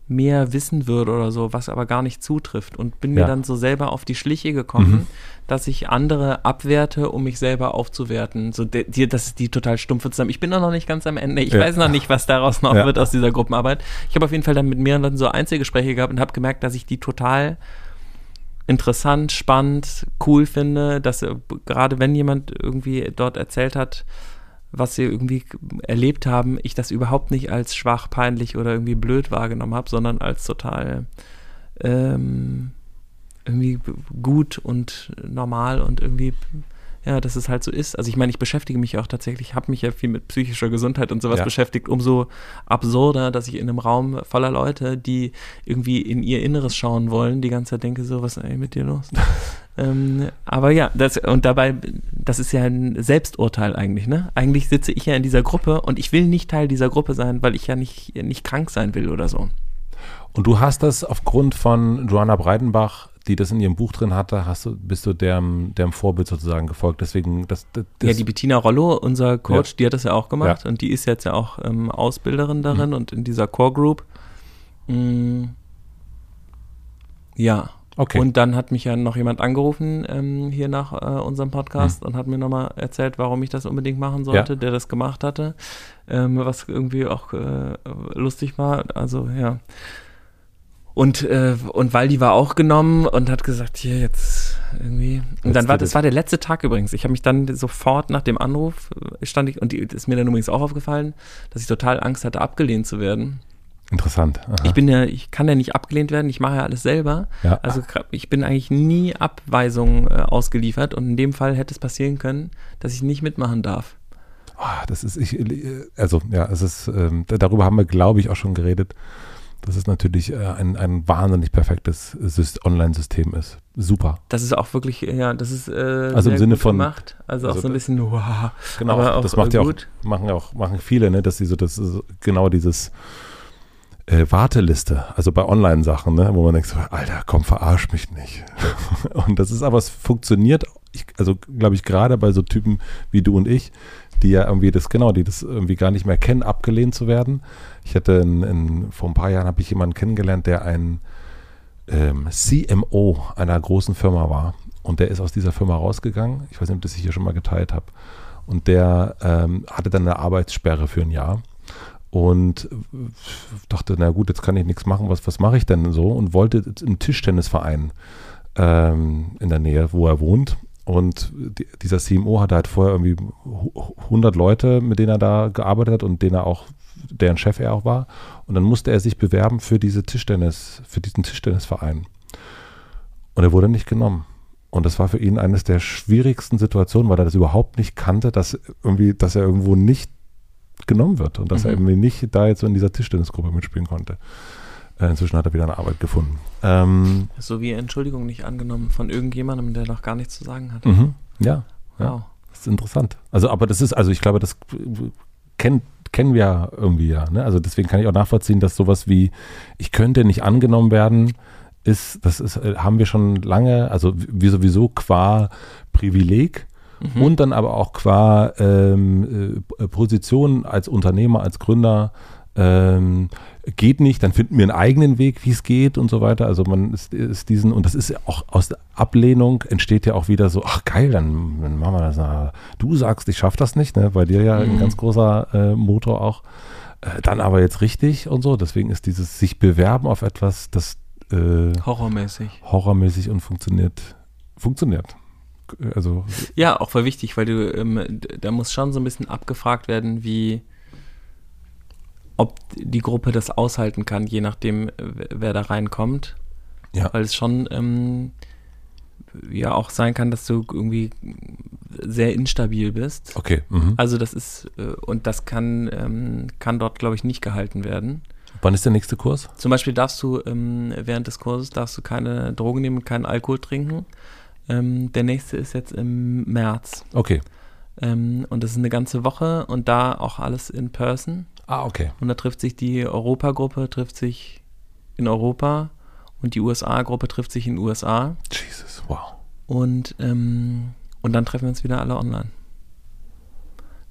mehr wissen würde oder so, was aber gar nicht zutrifft und bin mir Ja. dann so selber auf die Schliche gekommen, Mhm. dass ich andere abwerte, um mich selber aufzuwerten. So, die, das ist die total stumpfe zusammen. Ich bin noch nicht ganz am Ende. Ich Ja. weiß noch nicht, was daraus noch Ja. wird aus dieser Gruppenarbeit. Ich habe auf jeden Fall dann mit mehreren Leuten so Einzelgespräche gehabt und habe gemerkt, dass ich die total interessant, spannend, cool finde, dass äh, gerade wenn jemand irgendwie dort erzählt hat, was sie irgendwie erlebt haben, ich das überhaupt nicht als schwach, peinlich oder irgendwie blöd wahrgenommen habe, sondern als total ähm, irgendwie gut und normal und irgendwie ja, dass es halt so ist. Also ich meine, ich beschäftige mich auch tatsächlich, habe mich ja viel mit psychischer Gesundheit und sowas Ja. beschäftigt, umso absurder, dass ich in einem Raum voller Leute, die irgendwie in ihr Inneres schauen wollen, die ganze Zeit denke so, was ist eigentlich mit dir los? ähm, aber ja, das, und dabei, das ist ja ein Selbsturteil eigentlich, ne? Eigentlich sitze ich ja in dieser Gruppe und ich will nicht Teil dieser Gruppe sein, weil ich ja nicht, nicht krank sein will oder so. Und du hast das aufgrund von Joanna Breitenbach, die das in ihrem Buch drin hatte, hast du, bist du dem, dem Vorbild sozusagen gefolgt. Deswegen, das, das, ja, die Bettina Rollo, unser Coach, Ja. die hat das ja auch gemacht Ja. und die ist jetzt ja auch ähm, Ausbilderin darin und in dieser Core Group. Mm, ja. okay. Und dann hat mich ja noch jemand angerufen ähm, hier nach äh, unserem Podcast und hat mir nochmal erzählt, warum ich das unbedingt machen sollte, der das gemacht hatte, ähm, was irgendwie auch äh, lustig war. Also ja. Und, äh, und Waldi war auch genommen und hat gesagt, hier jetzt irgendwie. Und Jetzt dann war das war der letzte Tag übrigens. Ich habe mich dann sofort nach dem Anruf äh, stand ich und die, ist mir dann übrigens auch aufgefallen, dass ich total Angst hatte, abgelehnt zu werden. Interessant. Aha. Ich bin ja, ich kann ja nicht abgelehnt werden, ich mache ja alles selber. ja. Also ich bin eigentlich nie Abweisungen äh, ausgeliefert und in dem Fall hätte es passieren können, dass ich nicht mitmachen darf. Ah, das ist, ich, also ja, es ist, ähm, da- darüber haben wir, glaube ich, auch schon geredet, dass es natürlich äh, ein, ein wahnsinnig perfektes Syst- Online-System ist. Super. Das ist auch wirklich, ja, das ist äh, Also im Sinne von- gemacht. Also, also auch so ein bisschen, wow. Genau, auch, das macht ja auch, machen ja auch, machen viele, ne, dass sie so, das ist genau dieses äh, Warteliste, also bei Online-Sachen, ne, wo man denkt so, Alter, komm, verarsch mich nicht. und das ist aber, es funktioniert, ich, also glaube ich, gerade bei so Typen wie du und ich, die ja irgendwie das, genau, die das irgendwie gar nicht mehr kennen, abgelehnt zu werden. Ich hatte in, in, vor ein paar Jahren habe ich jemanden kennengelernt, der ein ähm, CMO einer großen Firma war. Und der ist aus dieser Firma rausgegangen. Ich weiß nicht, ob das ich hier schon mal geteilt habe. Und der ähm, hatte dann eine Arbeitssperre für ein Jahr. Und dachte, na gut, jetzt kann ich nichts machen. Was, was mache ich denn so? Und wollte im Tischtennisverein ähm, in der Nähe, wo er wohnt. Und die, dieser CMO hatte halt vorher irgendwie hu- 100 Leute, mit denen er da gearbeitet hat und denen er auch, deren Chef er auch war. Und dann musste er sich bewerben für diese Tischtennis, für diesen Tischtennisverein. Und er wurde nicht genommen. Und das war für ihn eines der schwierigsten Situationen, weil er das überhaupt nicht kannte, dass irgendwie, dass er irgendwo nicht genommen wird und dass er Mhm. irgendwie nicht da jetzt so in dieser Tischtennisgruppe mitspielen konnte. Äh, inzwischen hat er wieder eine Arbeit gefunden. Ähm, So wie Entschuldigung nicht angenommen von irgendjemandem, der noch gar nichts zu sagen hat. mhm, ja, ja. Wow. Das ist interessant. Also, aber das ist, also ich glaube, das kennt, kennen wir ja irgendwie ja. Ne? Also deswegen kann ich auch nachvollziehen, dass sowas wie, ich könnte nicht angenommen werden, ist, das ist, äh, haben wir schon lange, also wie sowieso qua Privileg Mhm. und dann aber auch qua ähm, äh, Position als Unternehmer, als Gründer. Ähm, geht nicht, dann finden wir einen eigenen Weg, wie es geht und so weiter. Also man ist, ist diesen, und das ist ja auch aus der Ablehnung entsteht ja auch wieder so, ach geil, dann, dann machen wir das. Na, du sagst, ich schaffe das nicht, ne? bei dir ja ein Mhm. ganz großer äh, Motor auch. Äh, dann aber jetzt richtig und so. Deswegen ist dieses sich bewerben auf etwas, das äh, Horrormäßig. horrormäßig und funktioniert, funktioniert. Also Ja, auch voll wichtig, weil du, ähm, da muss schon so ein bisschen abgefragt werden, wie, ob die Gruppe das aushalten kann, je nachdem, äh, wer da reinkommt. Ja. Weil es schon ähm, ja auch sein kann, dass du irgendwie sehr instabil bist. okay. Mhm. Also das ist, äh, und das kann, ähm, kann dort, glaube ich, nicht gehalten werden. Wann ist der nächste Kurs? Zum Beispiel darfst du ähm, während des Kurses darfst du keine Drogen nehmen und keinen Alkohol trinken. Ähm, der nächste ist jetzt im März. Okay. Ähm, und das ist eine ganze Woche und da auch alles in person. Ah, okay. Und da trifft sich die Europagruppe, trifft sich in Europa und die USA-Gruppe trifft sich in den USA. Jesus, wow. Und, ähm, und dann treffen wir uns wieder alle online.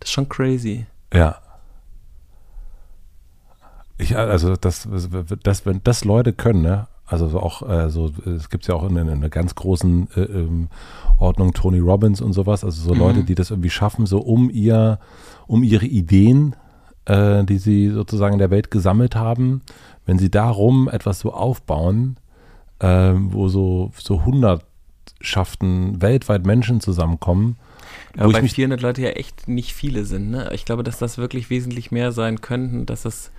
Das ist schon crazy. Ja, Ich, also das, das, wenn das Leute können, ne? Also auch, äh, so, es gibt ja auch in, in einer ganz großen äh, ähm, Ordnung Tony Robbins und sowas, also so mhm. Leute, die das irgendwie schaffen, so um ihr, um ihre Ideen, äh, die sie sozusagen in der Welt gesammelt haben, wenn sie darum etwas so aufbauen, äh, wo so, so Hundertschaften weltweit Menschen zusammenkommen. Ja, weil 400 Leute ja echt nicht viele sind. Ne? Ich glaube, dass das wirklich wesentlich mehr sein könnten, dass das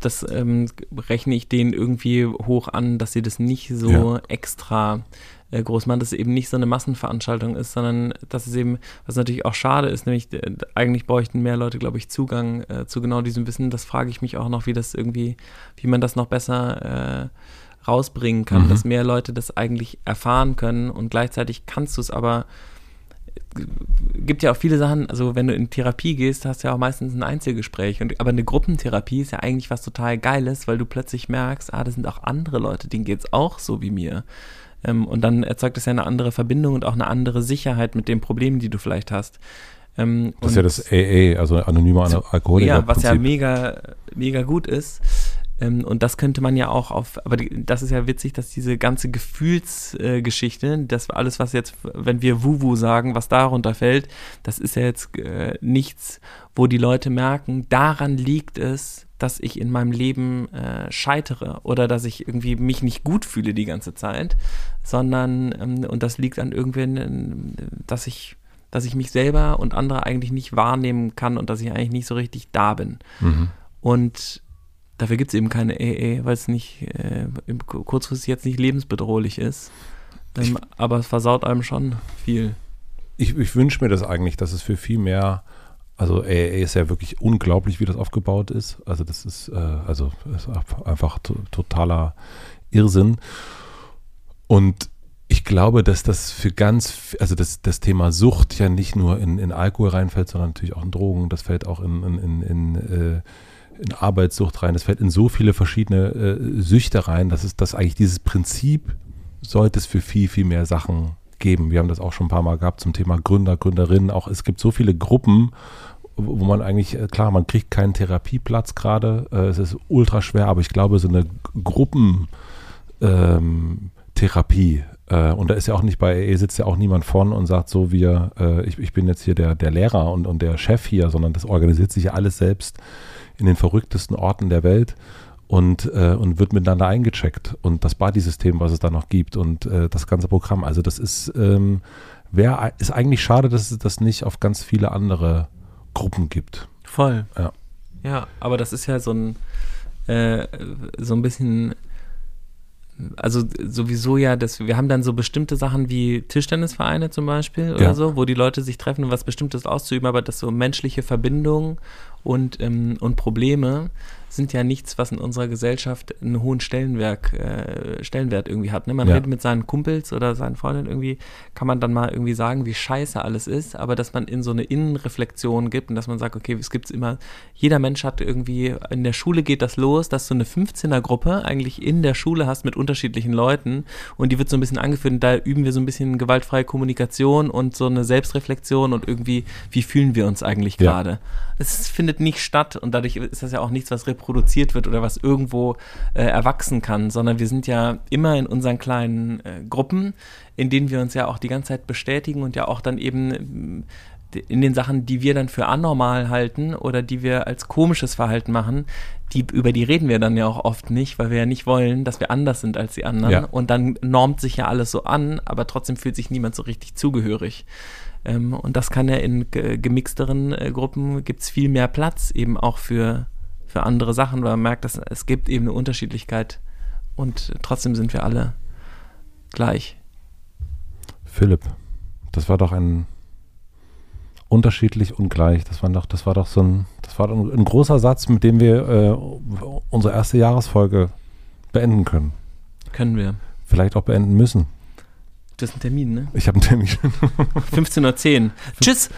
das ähm, rechne ich denen irgendwie hoch an, dass sie das nicht so ja. extra äh, groß machen, dass es eben nicht so eine Massenveranstaltung ist, sondern dass es eben, was natürlich auch schade ist, nämlich äh, eigentlich bräuchten mehr Leute, glaube ich, Zugang äh, zu genau diesem Wissen. Das frage ich mich auch noch, wie das irgendwie, wie man das noch besser äh, rausbringen kann, mhm. dass mehr Leute das eigentlich erfahren können und gleichzeitig kannst du es aber gibt ja auch viele Sachen, also wenn du in Therapie gehst, hast du ja auch meistens ein Einzelgespräch. Und, aber eine Gruppentherapie ist ja eigentlich was total Geiles, weil du plötzlich merkst, ah, das sind auch andere Leute, denen geht es auch so wie mir. Ähm, und dann erzeugt es ja eine andere Verbindung und auch eine andere Sicherheit mit den Problemen, die du vielleicht hast. Ähm, das ist ja das AA, also anonymer Alkoholiker. Ja, was ja mega, mega gut ist. Ähm, und das könnte man ja auch auf, aber das ist ja witzig, dass diese ganze Gefühlsgeschichte, äh, das alles, was jetzt, wenn wir Wuwu sagen, was darunter fällt, das ist ja jetzt äh, nichts, wo die Leute merken, daran liegt es, dass ich in meinem Leben äh, scheitere oder dass ich irgendwie mich nicht gut fühle die ganze Zeit, sondern, ähm, und das liegt an irgendwen, dass ich dass ich mich selber und andere eigentlich nicht wahrnehmen kann und dass ich eigentlich nicht so richtig da bin. Mhm. Und Dafür gibt es eben keine AA, weil es nicht äh, kurzfristig jetzt nicht lebensbedrohlich ist. Ähm, aber es versaut einem schon viel. Ich, ich wünsche mir das eigentlich, dass es für viel mehr, also AA ist ja wirklich unglaublich, wie das aufgebaut ist. Also das ist, äh, also ist einfach totaler Irrsinn. Und ich glaube, dass das für ganz, also das, das Thema Sucht ja nicht nur in, in Alkohol reinfällt, sondern natürlich auch in Drogen. Das fällt auch in, in, in, in äh, in Arbeitssucht rein, es fällt in so viele verschiedene äh, Süchte rein, dass es das eigentlich dieses Prinzip sollte es für viel, viel mehr Sachen geben. Wir haben das auch schon ein paar Mal gehabt zum Thema Gründer, Gründerinnen. Auch es gibt so viele Gruppen, wo man eigentlich, äh, klar, man kriegt keinen Therapieplatz gerade. Äh, es ist ultra schwer, aber ich glaube, so eine Gruppentherapie, ähm, äh, und da ist ja auch nicht bei EE sitzt ja auch niemand von und sagt so, wir, äh, ich, ich bin jetzt hier der, der Lehrer und, und der Chef hier, sondern das organisiert sich ja alles selbst in den verrücktesten Orten der Welt und, äh, und wird miteinander eingecheckt. Und das Buddy-System, was es da noch gibt und äh, das ganze Programm. Also das ist, ähm, wär, ist eigentlich schade, dass es das nicht auf ganz viele andere Gruppen gibt. Voll. Ja. Ja, aber das ist ja so ein, äh, so ein bisschen also sowieso ja, dass wir haben dann so bestimmte Sachen wie Tischtennisvereine zum Beispiel oder ja. so, wo die Leute sich treffen, um was Bestimmtes auszuüben, aber das so menschliche Verbindungen und, ähm, und Probleme sind ja nichts, was in unserer Gesellschaft einen hohen Stellenwert, äh, Stellenwert irgendwie hat. Ne? Man ja. redet mit seinen Kumpels oder seinen Freunden irgendwie, kann man dann mal irgendwie sagen, wie scheiße alles ist, aber dass man in so eine Innenreflexion gibt und dass man sagt, okay, es gibt immer, jeder Mensch hat irgendwie, in der Schule geht das los, dass du eine 15er-Gruppe eigentlich in der Schule hast mit unterschiedlichen Leuten und die wird so ein bisschen angeführt und da üben wir so ein bisschen gewaltfreie Kommunikation und so eine Selbstreflexion und irgendwie, wie fühlen wir uns eigentlich gerade. Ja. Es findet nicht statt und dadurch ist das ja auch nichts, was reproduziert wird oder was irgendwo äh, erwachsen kann, sondern wir sind ja immer in unseren kleinen äh, Gruppen, in denen wir uns ja auch die ganze Zeit bestätigen und ja auch dann eben äh, in den Sachen, die wir dann für anormal halten oder die wir als komisches Verhalten machen, die, über die reden wir dann ja auch oft nicht, weil wir ja nicht wollen, dass wir anders sind als die anderen. Ja. Und dann normt sich ja alles so an, aber trotzdem fühlt sich niemand so richtig zugehörig. Ähm, und das kann ja in gemixteren äh, Gruppen gibt es viel mehr Platz eben auch für, für andere Sachen, weil man merkt, dass es gibt eben eine Unterschiedlichkeit und trotzdem sind wir alle gleich. Philipp, das war doch ein unterschiedlich und gleich. Das war doch, das war doch so ein, das war ein, ein großer Satz, mit dem wir äh, unsere erste Jahresfolge beenden können. Können wir. Vielleicht auch beenden müssen. Du hast einen Termin, ne? Ich habe einen Termin. 15.10 Uhr. Tschüss.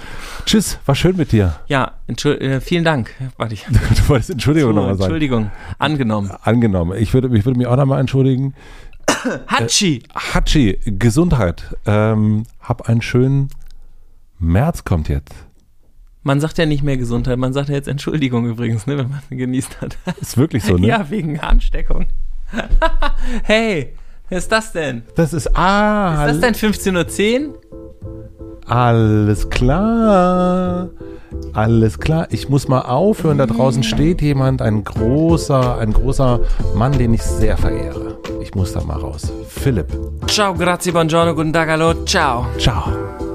Tschüss, war schön mit dir. Ja, äh, vielen Dank. Warte ich. Du wolltest Entschuldigung so, nochmal sagen. Entschuldigung, angenommen. Angenommen. Ich würde, ich würde mich auch nochmal entschuldigen. Hatschi. Äh, Hatschi, Gesundheit. Ähm, hab einen schönen März kommt jetzt. Man sagt ja nicht mehr Gesundheit, man sagt ja jetzt Entschuldigung übrigens, ne, wenn man genießt hat. Ist wirklich so, ne? Ja, wegen Ansteckung. hey, wer ist das denn? Das ist, ah. Ist das denn 15.10 Uhr? Alles klar. Alles klar. Ich muss mal aufhören. Da draußen steht jemand, ein großer, ein großer Mann, den ich sehr verehre. Ich muss da mal raus. Philipp. Ciao, grazie, buongiorno, guten Tag, hallo, ciao. Ciao.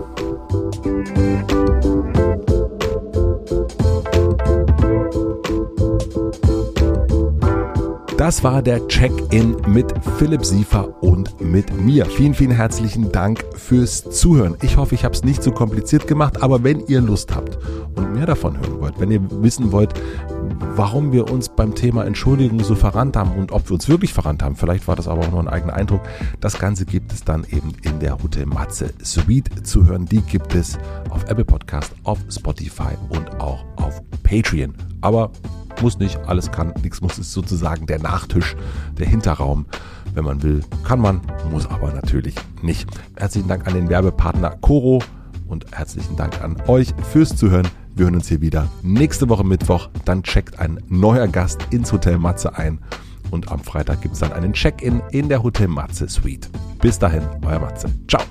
Das war der Check-in mit Philipp Siefer und mit mir. Vielen, vielen herzlichen Dank fürs Zuhören. Ich hoffe, ich habe es nicht zu so kompliziert gemacht, aber wenn ihr Lust habt und mehr davon hören wollt, wenn ihr wissen wollt, warum wir uns beim Thema Entschuldigung so verrannt haben und ob wir uns wirklich verrannt haben, vielleicht war das aber auch nur ein eigener Eindruck, das Ganze gibt es dann eben in der Hotel Matze Suite zu hören. Die gibt es auf Apple Podcast, auf Spotify und auch auf Patreon. Aber muss nicht, alles kann, nichts muss, ist sozusagen der Nachtisch, der Hinterraum. Wenn man will, kann man, muss aber natürlich nicht. Herzlichen Dank an den Werbepartner Coro und herzlichen Dank an euch fürs Zuhören. Wir hören uns hier wieder nächste Woche Mittwoch. Dann checkt ein neuer Gast ins Hotel Matze ein. Und am Freitag gibt es dann einen Check-in in der Hotel Matze Suite. Bis dahin, euer Matze. Ciao.